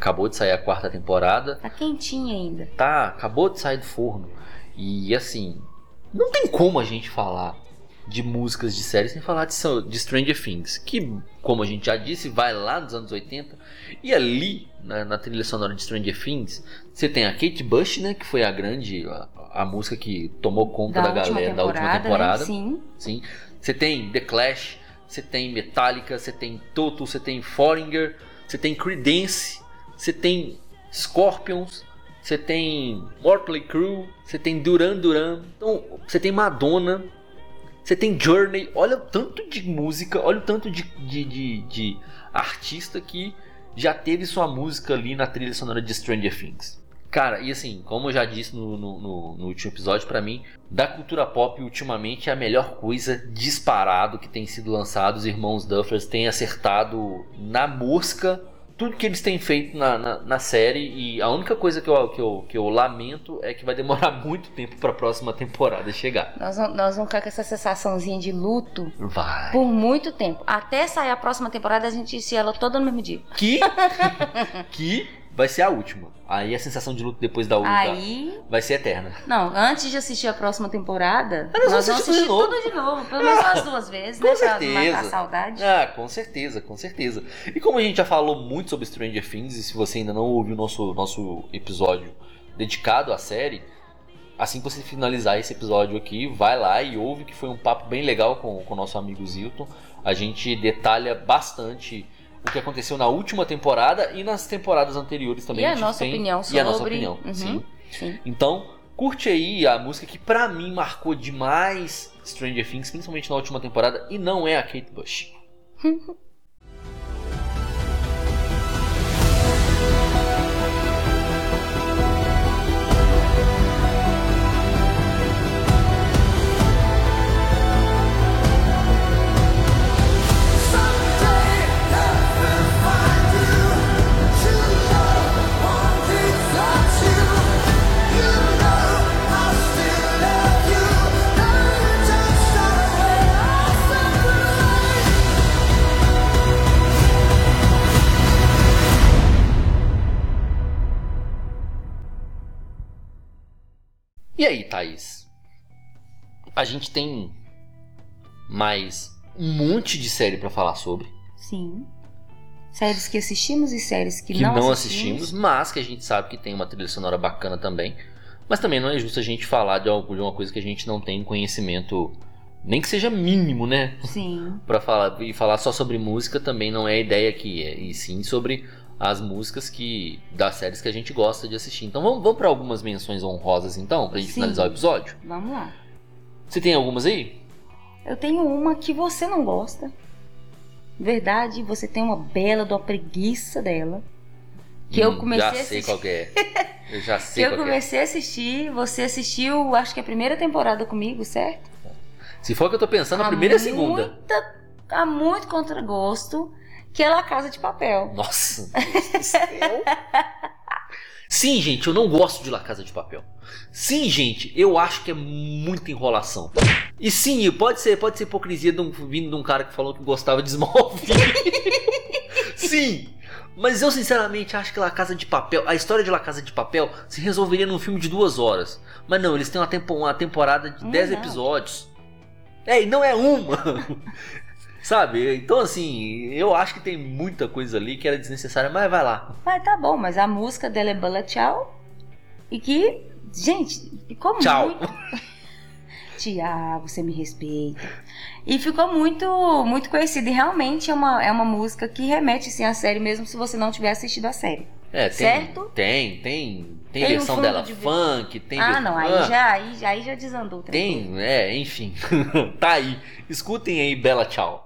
Acabou de sair a quarta temporada. Tá quentinha ainda. tá, acabou de sair do forno. E assim, não tem como a gente falar de músicas de séries sem falar de, de Stranger Things, que, como a gente já disse, vai lá nos anos 80. E ali, na, na trilha sonora de Stranger Things, você tem a Kate Bush, né, que foi a grande, a, a música que tomou conta da, última galera da última temporada, temporada. Né? Sim. Sim. Você tem The Clash, você tem Metallica, você tem Toto, você tem Foreigner, você tem Creedence, você tem Scorpions, você tem Motley Crue, você tem Duran Duran, então você tem Madonna, você tem Journey. Olha o tanto de música, olha o tanto de, de, de, de artista que já teve sua música ali na trilha sonora de Stranger Things. Cara, e assim, como eu já disse no, no, no- no último episódio, pra mim, da cultura pop ultimamente é a melhor coisa disparado que tem sido lançado. Os irmãos Duffers têm acertado na mosca tudo que eles têm feito na, na, na série. E a única coisa que eu, que, eu, que eu lamento é que vai demorar (laughs) muito tempo pra próxima temporada chegar. Nós, vamos- nós vamos ficar com essa sensaçãozinha de luto Vai. por muito tempo. Até sair a próxima temporada, a gente assiste ela toda no mesmo dia. Que, (laughs) que vai ser a última. Aí a sensação de luto depois da última Aí. vai ser eterna. Não, antes de assistir a próxima temporada, nós nós vamos assistir tudo de tudo de novo. Pelo menos umas duas vezes, Com né? Pra certeza. matar a saudade. Ah, com certeza, com certeza. E como a gente já falou muito sobre Stranger Things, e se você ainda não ouviu o nosso, nosso episódio dedicado à série, assim que você finalizar esse episódio aqui, vai lá e ouve que foi um papo bem legal com com o nosso amigo Zilton. A gente detalha bastante o que aconteceu na última temporada e nas temporadas anteriores também. E a gente nossa tem- opinião E a nossa sobre- opinião, Uhum. sim. Sim. Então, curte aí a música que pra mim marcou demais Stranger Things, principalmente na última temporada, e não é a Kate Bush. (laughs) E aí, Thaís? A gente tem mais um monte de série pra falar sobre, Sim. Séries que assistimos e séries que, que não, não, assistimos. assistimos, mas que a gente sabe que tem uma trilha sonora bacana também. Mas também não é justo a gente falar de algo de uma coisa que a gente não tem conhecimento, nem que seja mínimo, né? Sim. (laughs) Pra falar e falar só sobre música também não é a ideia aqui, é, e sim sobre as músicas que das séries que a gente gosta de assistir. Então vamos, vamos para algumas menções honrosas então, pra gente Sim. finalizar o episódio. Vamos lá. Você tem algumas aí? Eu tenho uma que você não gosta. Verdade, você tem uma bela de uma preguiça dela. Que eu Hum, comecei já a sei assistir. qual que é. (laughs) Eu já Que sei eu qual que é. comecei a assistir, você assistiu, acho que a primeira temporada comigo, certo? Se for o que eu tô pensando, a Há primeira e a segunda. Há muito contragosto, que é La Casa de Papel. Nossa, Deus do céu. Sim, gente, eu não gosto de La Casa de Papel. Sim, gente, eu acho que é muita enrolação. E sim, pode ser, pode ser hipocrisia de um- vindo de um cara que falou que gostava de Smallville. (laughs) sim, mas eu sinceramente acho que La Casa de Papel, a história de La Casa de Papel se resolveria num filme de duas horas. Mas não, eles têm uma, tempo- uma temporada de Hum, 10 não. episódios. É, e não é uma. Sabe? Então, assim, eu acho que tem muita coisa ali que era desnecessária, mas vai lá. Mas tá bom, mas a música dela é Bala Tchau. E que, gente, ficou Tchau. muito. (laughs) Tiago, você me respeita. E ficou muito, muito conhecida. E realmente é uma, é uma música que remete sim à série, mesmo se você não tiver assistido a série. É, tem, Certo? Tem, tem. Tem, Tem um versão fundo dela de- funk, tem. ah, não, aí, Ah, já, aí, aí já desandou. tranquilo. Tem, é, enfim. (laughs) tá aí. Escutem aí, Bela Tchau.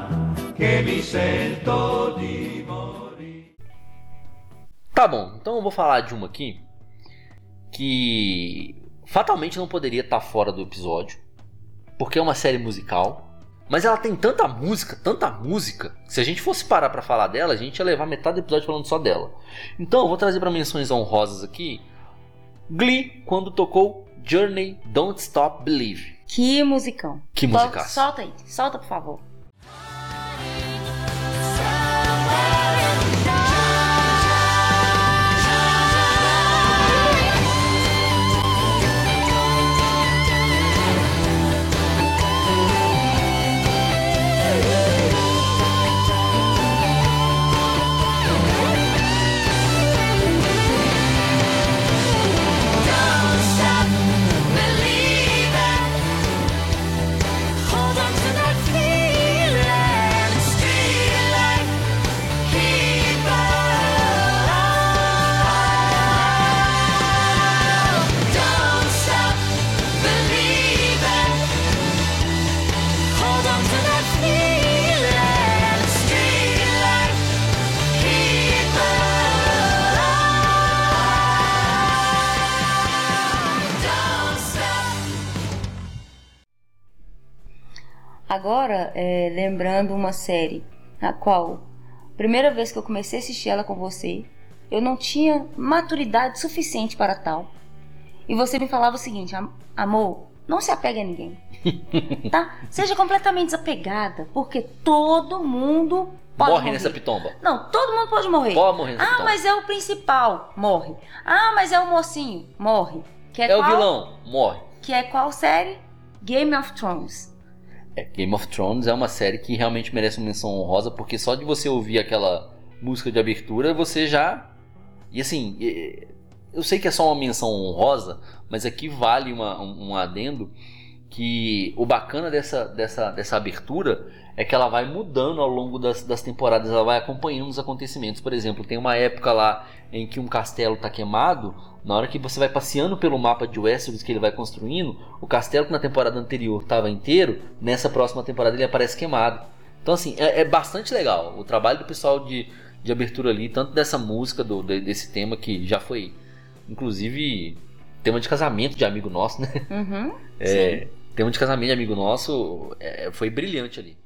che mi sento di morire. Tá bom, então eu vou falar de uma aqui que fatalmente não poderia estar fora do episódio, porque é uma série musical. Mas ela tem tanta música, tanta música, que se a gente fosse parar pra falar dela, a gente ia levar metade do episódio falando só dela. Então eu vou trazer para menções honrosas aqui Glee, quando tocou Journey Don't Stop Believe. Que musicão. Que musicaço. Solta aí, solta por favor. Agora, é, lembrando uma série, a qual, primeira vez que eu comecei a assistir ela com você, eu não tinha maturidade suficiente para tal. E você me falava o seguinte, "Am- amor, não se apegue a ninguém. (laughs) tá? Seja completamente desapegada, porque todo mundo pode Morre morrer. nessa pitomba. Não, todo mundo pode morrer. Pode morrer nessa Ah, pitomba. mas é o principal, morre. Ah, mas é o mocinho, morre. Que é, É o qual? vilão, morre. Que é qual série? Game of Thrones. É, Game of Thrones é uma série que realmente merece uma menção honrosa, porque só de você ouvir aquela música de abertura, você já. E assim, eu sei que é só uma menção honrosa, mas aqui vale uma- um, um adendo que o bacana dessa, dessa, dessa abertura é que ela vai mudando ao longo das, das temporadas, ela vai acompanhando os acontecimentos. Por exemplo, tem uma época lá em que um castelo está queimado, na hora que você vai passeando pelo mapa de Westeros que ele vai construindo, o castelo que na temporada anterior estava inteiro, nessa próxima temporada ele aparece queimado. Então assim, é, é bastante legal o trabalho do pessoal de, de abertura ali, tanto dessa música, do, de- desse tema que já foi, inclusive, tema de casamento de amigo nosso, né? Uhum. (laughs) É, tema de casamento amigo nosso é, foi brilhante ali.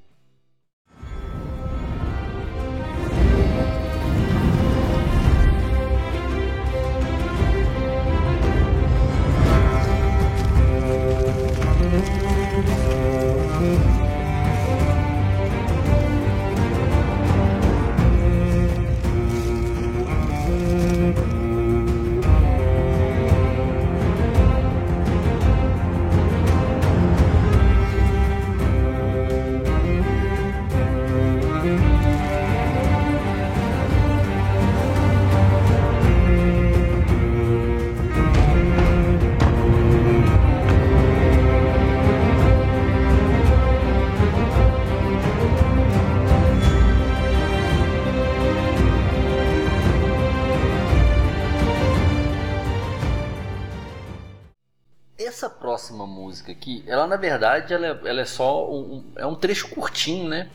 Aqui, ela na verdade ela é, ela é só um, é um trecho curtinho, né?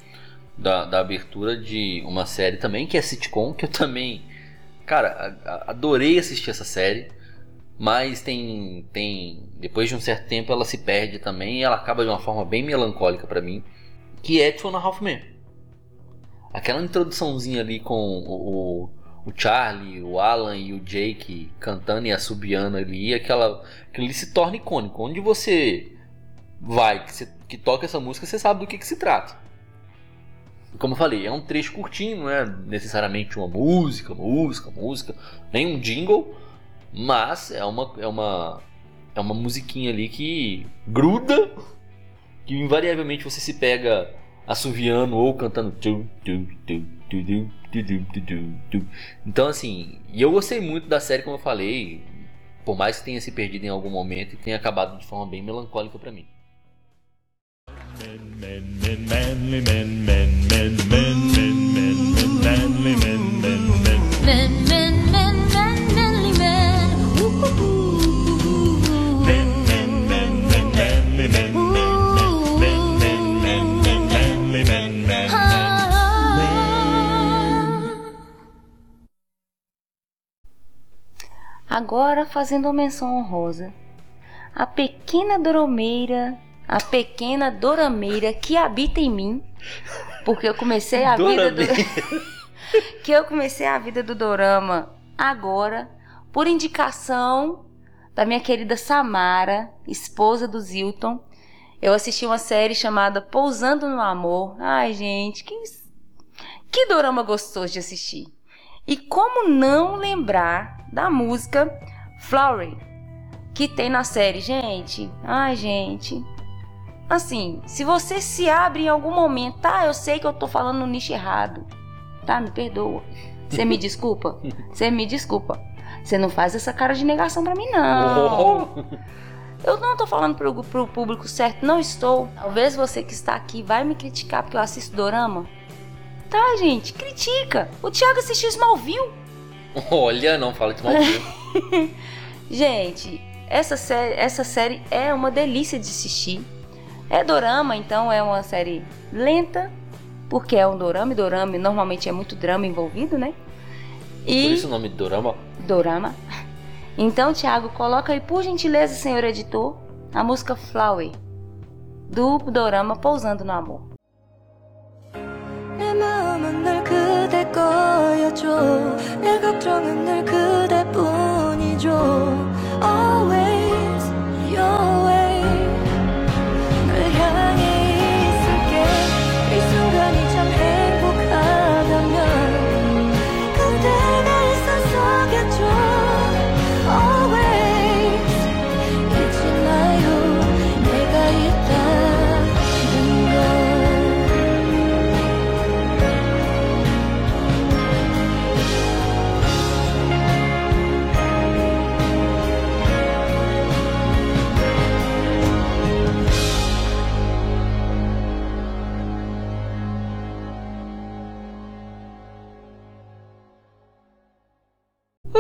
Da, da abertura de uma série também, que é sitcom, que eu também, cara, a- a- adorei assistir essa série. Mas tem, tem. Depois de um certo tempo ela se perde também e ela acaba de uma forma bem melancólica pra mim. Que é Two and a Half Men. Aquela introduçãozinha ali com o, o, o Charlie, o Alan e o Jake cantando e assobiando ali, aquela, aquilo ali se torna icônico. Onde você vai, que, você, que toca essa música, você sabe do que, que se trata. Como eu falei, é um trecho curtinho, não é necessariamente uma música, música, música, nem um jingle, mas é uma, é uma, é uma musiquinha ali que gruda, que invariavelmente você se pega assoviando ou cantando. Então, assim, e eu gostei muito da série, como eu falei, por mais que tenha se perdido em algum momento e tenha acabado de forma bem melancólica para mim. Agora fazendo menção honrosa. A pequena doromeira, a pequena dorameira que habita em mim, porque eu comecei a vida do (laughs) que eu comecei a vida do dorama agora por indicação da minha querida Samara, esposa do Zilton. Eu assisti uma série chamada Pousando no Amor. Ai, gente, que que dorama gostoso de assistir. E como não lembrar da música Flowery, que tem na série, gente? Ai, gente. Assim, se você se abre em algum momento, tá? Eu sei que eu tô falando no nicho errado. Tá? Me perdoa. Você me (laughs) desculpa? Você me desculpa. Você não faz essa cara de negação pra mim, não. Eu não tô falando pro, pro público certo, não estou. Talvez você que está aqui vai me criticar porque eu assisto dorama. Tá, gente, critica. O Thiago assistiu Smallville. Olha, não fala de Smallville. (laughs) Gente, essa série, essa série é uma delícia de assistir. É dorama, então é uma série lenta, porque é um dorama, e dorama normalmente é muito drama envolvido, né? Por E isso o nome de Dorama. dorama. Então, Thiago, coloca aí, por gentileza, senhor editor, a música Flower do dorama Pousando no Amor. 내 마음은 늘 그대 거여줘 내 걱정은 늘 그대뿐이죠 Always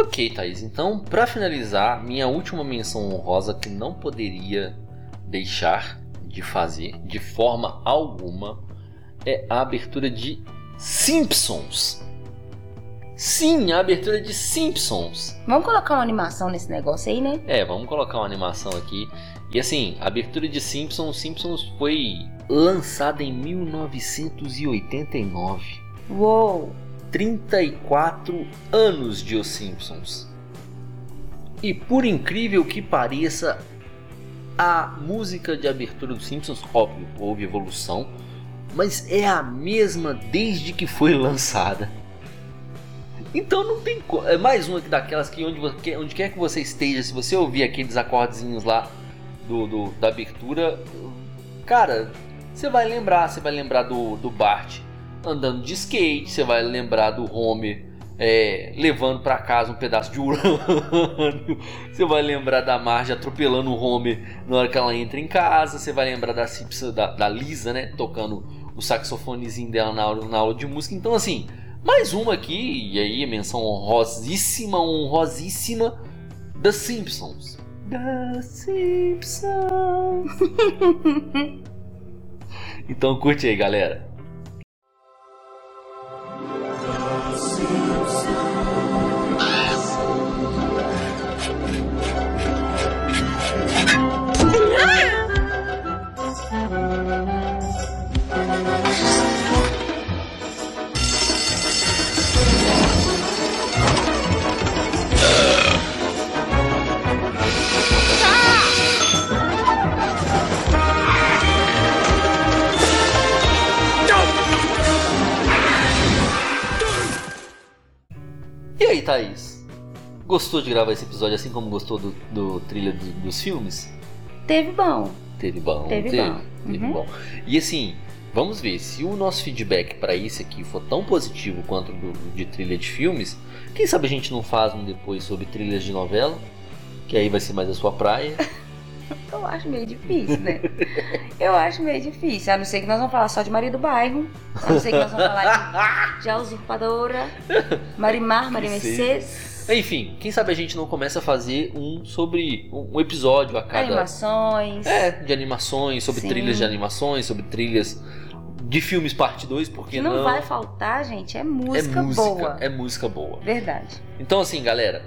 Ok, Thaís. Então, pra finalizar, minha última menção honrosa que não poderia deixar de fazer de forma alguma é a abertura de Simpsons. Sim, a abertura de Simpsons. Vamos colocar uma animação nesse negócio aí, né? É, vamos colocar uma animação aqui. E assim, a abertura de Simpsons, Simpsons foi lançada em 1989. Uou! 34 anos de Os Simpsons. E por incrível que pareça, a música de abertura dos Simpsons, óbvio, houve evolução, mas é a mesma desde que foi (laughs) lançada. Então não tem co- é mais uma que daquelas que onde, vo- que- onde quer que você esteja, se você ouvir aqueles acordezinhos lá do, do- da abertura, cara, você vai lembrar, você vai lembrar do, do Bart andando de skate, você vai lembrar do Homer é, levando pra casa um pedaço de urânio, (laughs) você vai lembrar da Marge atropelando o Homer na hora que ela entra em casa, você vai lembrar da, Simpson, da, da Lisa, né, tocando o saxofonezinho dela na aula, na aula de música. Então, assim, mais uma aqui, e aí menção honrosíssima, honrosíssima, The Simpsons. The Simpsons. (laughs) então curte aí, galera. Gostou de gravar esse episódio assim como gostou do, do trilha do- dos filmes? Teve bom. Teve bom, Teve bom. Teve Uhum. bom. E assim, Vamos ver se o nosso feedback para isso aqui for tão positivo quanto do de trilha de filmes. Quem sabe a gente não faz um depois sobre trilhas de novela, que aí vai ser mais a sua praia. (laughs) Eu acho meio difícil, né? Eu acho meio difícil. A não ser que nós vamos falar só de Maria do Bairro. A não ser que nós vamos falar de, (laughs) de A Usurpadora, Marimar, Maria Mercedes, Enfim, quem sabe a gente não começa a fazer um sobre um episódio a cada animações. É, de animações, sobre Sim. trilhas de animações, sobre trilhas de filmes parte 2, O porque que não, vai faltar, gente, é é música, música, boa. é música boa. Verdade. Então, assim, galera,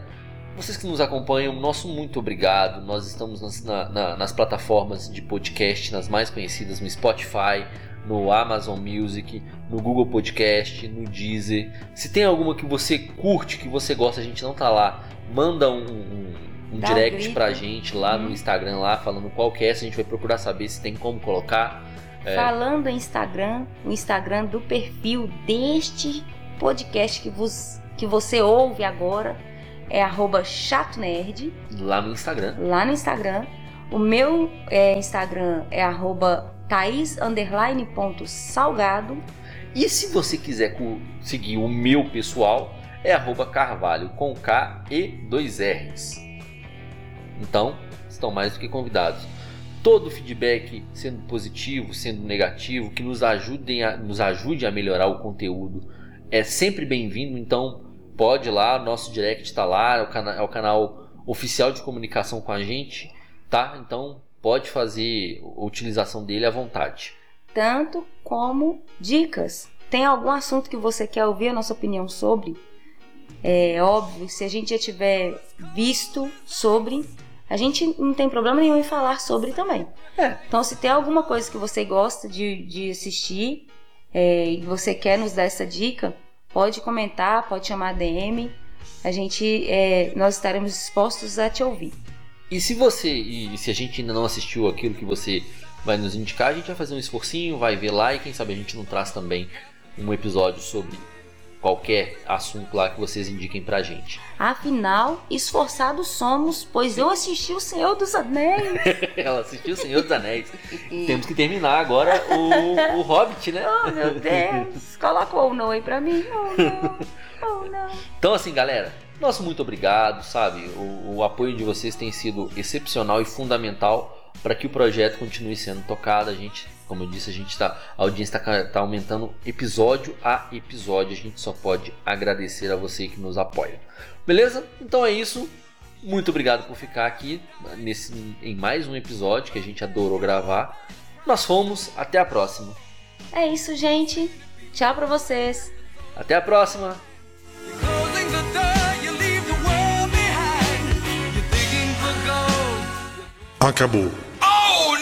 vocês que nos acompanham, nosso muito obrigado. Nós estamos nas, na- na- nas plataformas de podcast, nas mais conhecidas, no Spotify, no Amazon Music, no Google Podcast, no Deezer. Se tem alguma que você curte, que você gosta, a gente não tá lá, manda um, um- um um direct grito. pra gente lá no Uhum. Instagram, lá falando qual que é, essa, a gente vai procurar saber se tem como colocar. É. Falando em Instagram, o Instagram do perfil deste podcast que, vos, que você ouve agora é arroba chato nerd, Lá no Instagram. lá no Instagram. O meu é, Instagram é arroba Thaís underline ponto salgado. E se você quiser seguir o meu pessoal, é arroba carvalho com K e dois R's. Então, estão mais do que convidados. Todo feedback, sendo positivo, sendo negativo, que nos, ajudem a, nos ajude a melhorar o conteúdo, é sempre bem-vindo. Então, pode ir lá, nosso direct está lá, é o, é o canal oficial de comunicação com a gente, tá? Então, pode fazer a utilização dele à vontade. tanto como dicas. Tem algum assunto que você quer ouvir a nossa opinião sobre? É óbvio, se a gente já tiver visto sobre, a gente não tem problema nenhum em falar sobre também. É. Então, se tem alguma coisa que você gosta de, de assistir é, e você quer nos dar essa dica, pode comentar, pode chamar a DM. A gente, é, nós estaremos dispostos a te ouvir. E se você, e se a gente ainda não assistiu aquilo que você vai nos indicar, a gente vai fazer um esforcinho, vai ver lá e quem sabe a gente não traz também um episódio sobre qualquer assunto lá que vocês indiquem pra gente. Afinal, esforçados somos, pois eu assisti O Senhor dos Anéis. (laughs) Ela assistiu O Senhor dos Anéis. Temos que terminar agora o, o Hobbit, né? Oh, meu Deus. (laughs) Coloca o no aí pra mim. Oh, não. Oh, não. Então, assim, galera, nosso muito obrigado, sabe? O, o apoio de vocês tem sido excepcional e fundamental para que o projeto continue sendo tocado. A gente, como eu disse, a gente tá, a audiência está aumentando episódio a episódio. A gente só pode agradecer a você que nos apoia. Beleza? Então é isso. Muito obrigado por ficar aqui nesse, em mais um episódio que a gente adorou gravar. Nós fomos, até a próxima. É isso, gente. Tchau pra vocês. Até a próxima! acabou. Oh,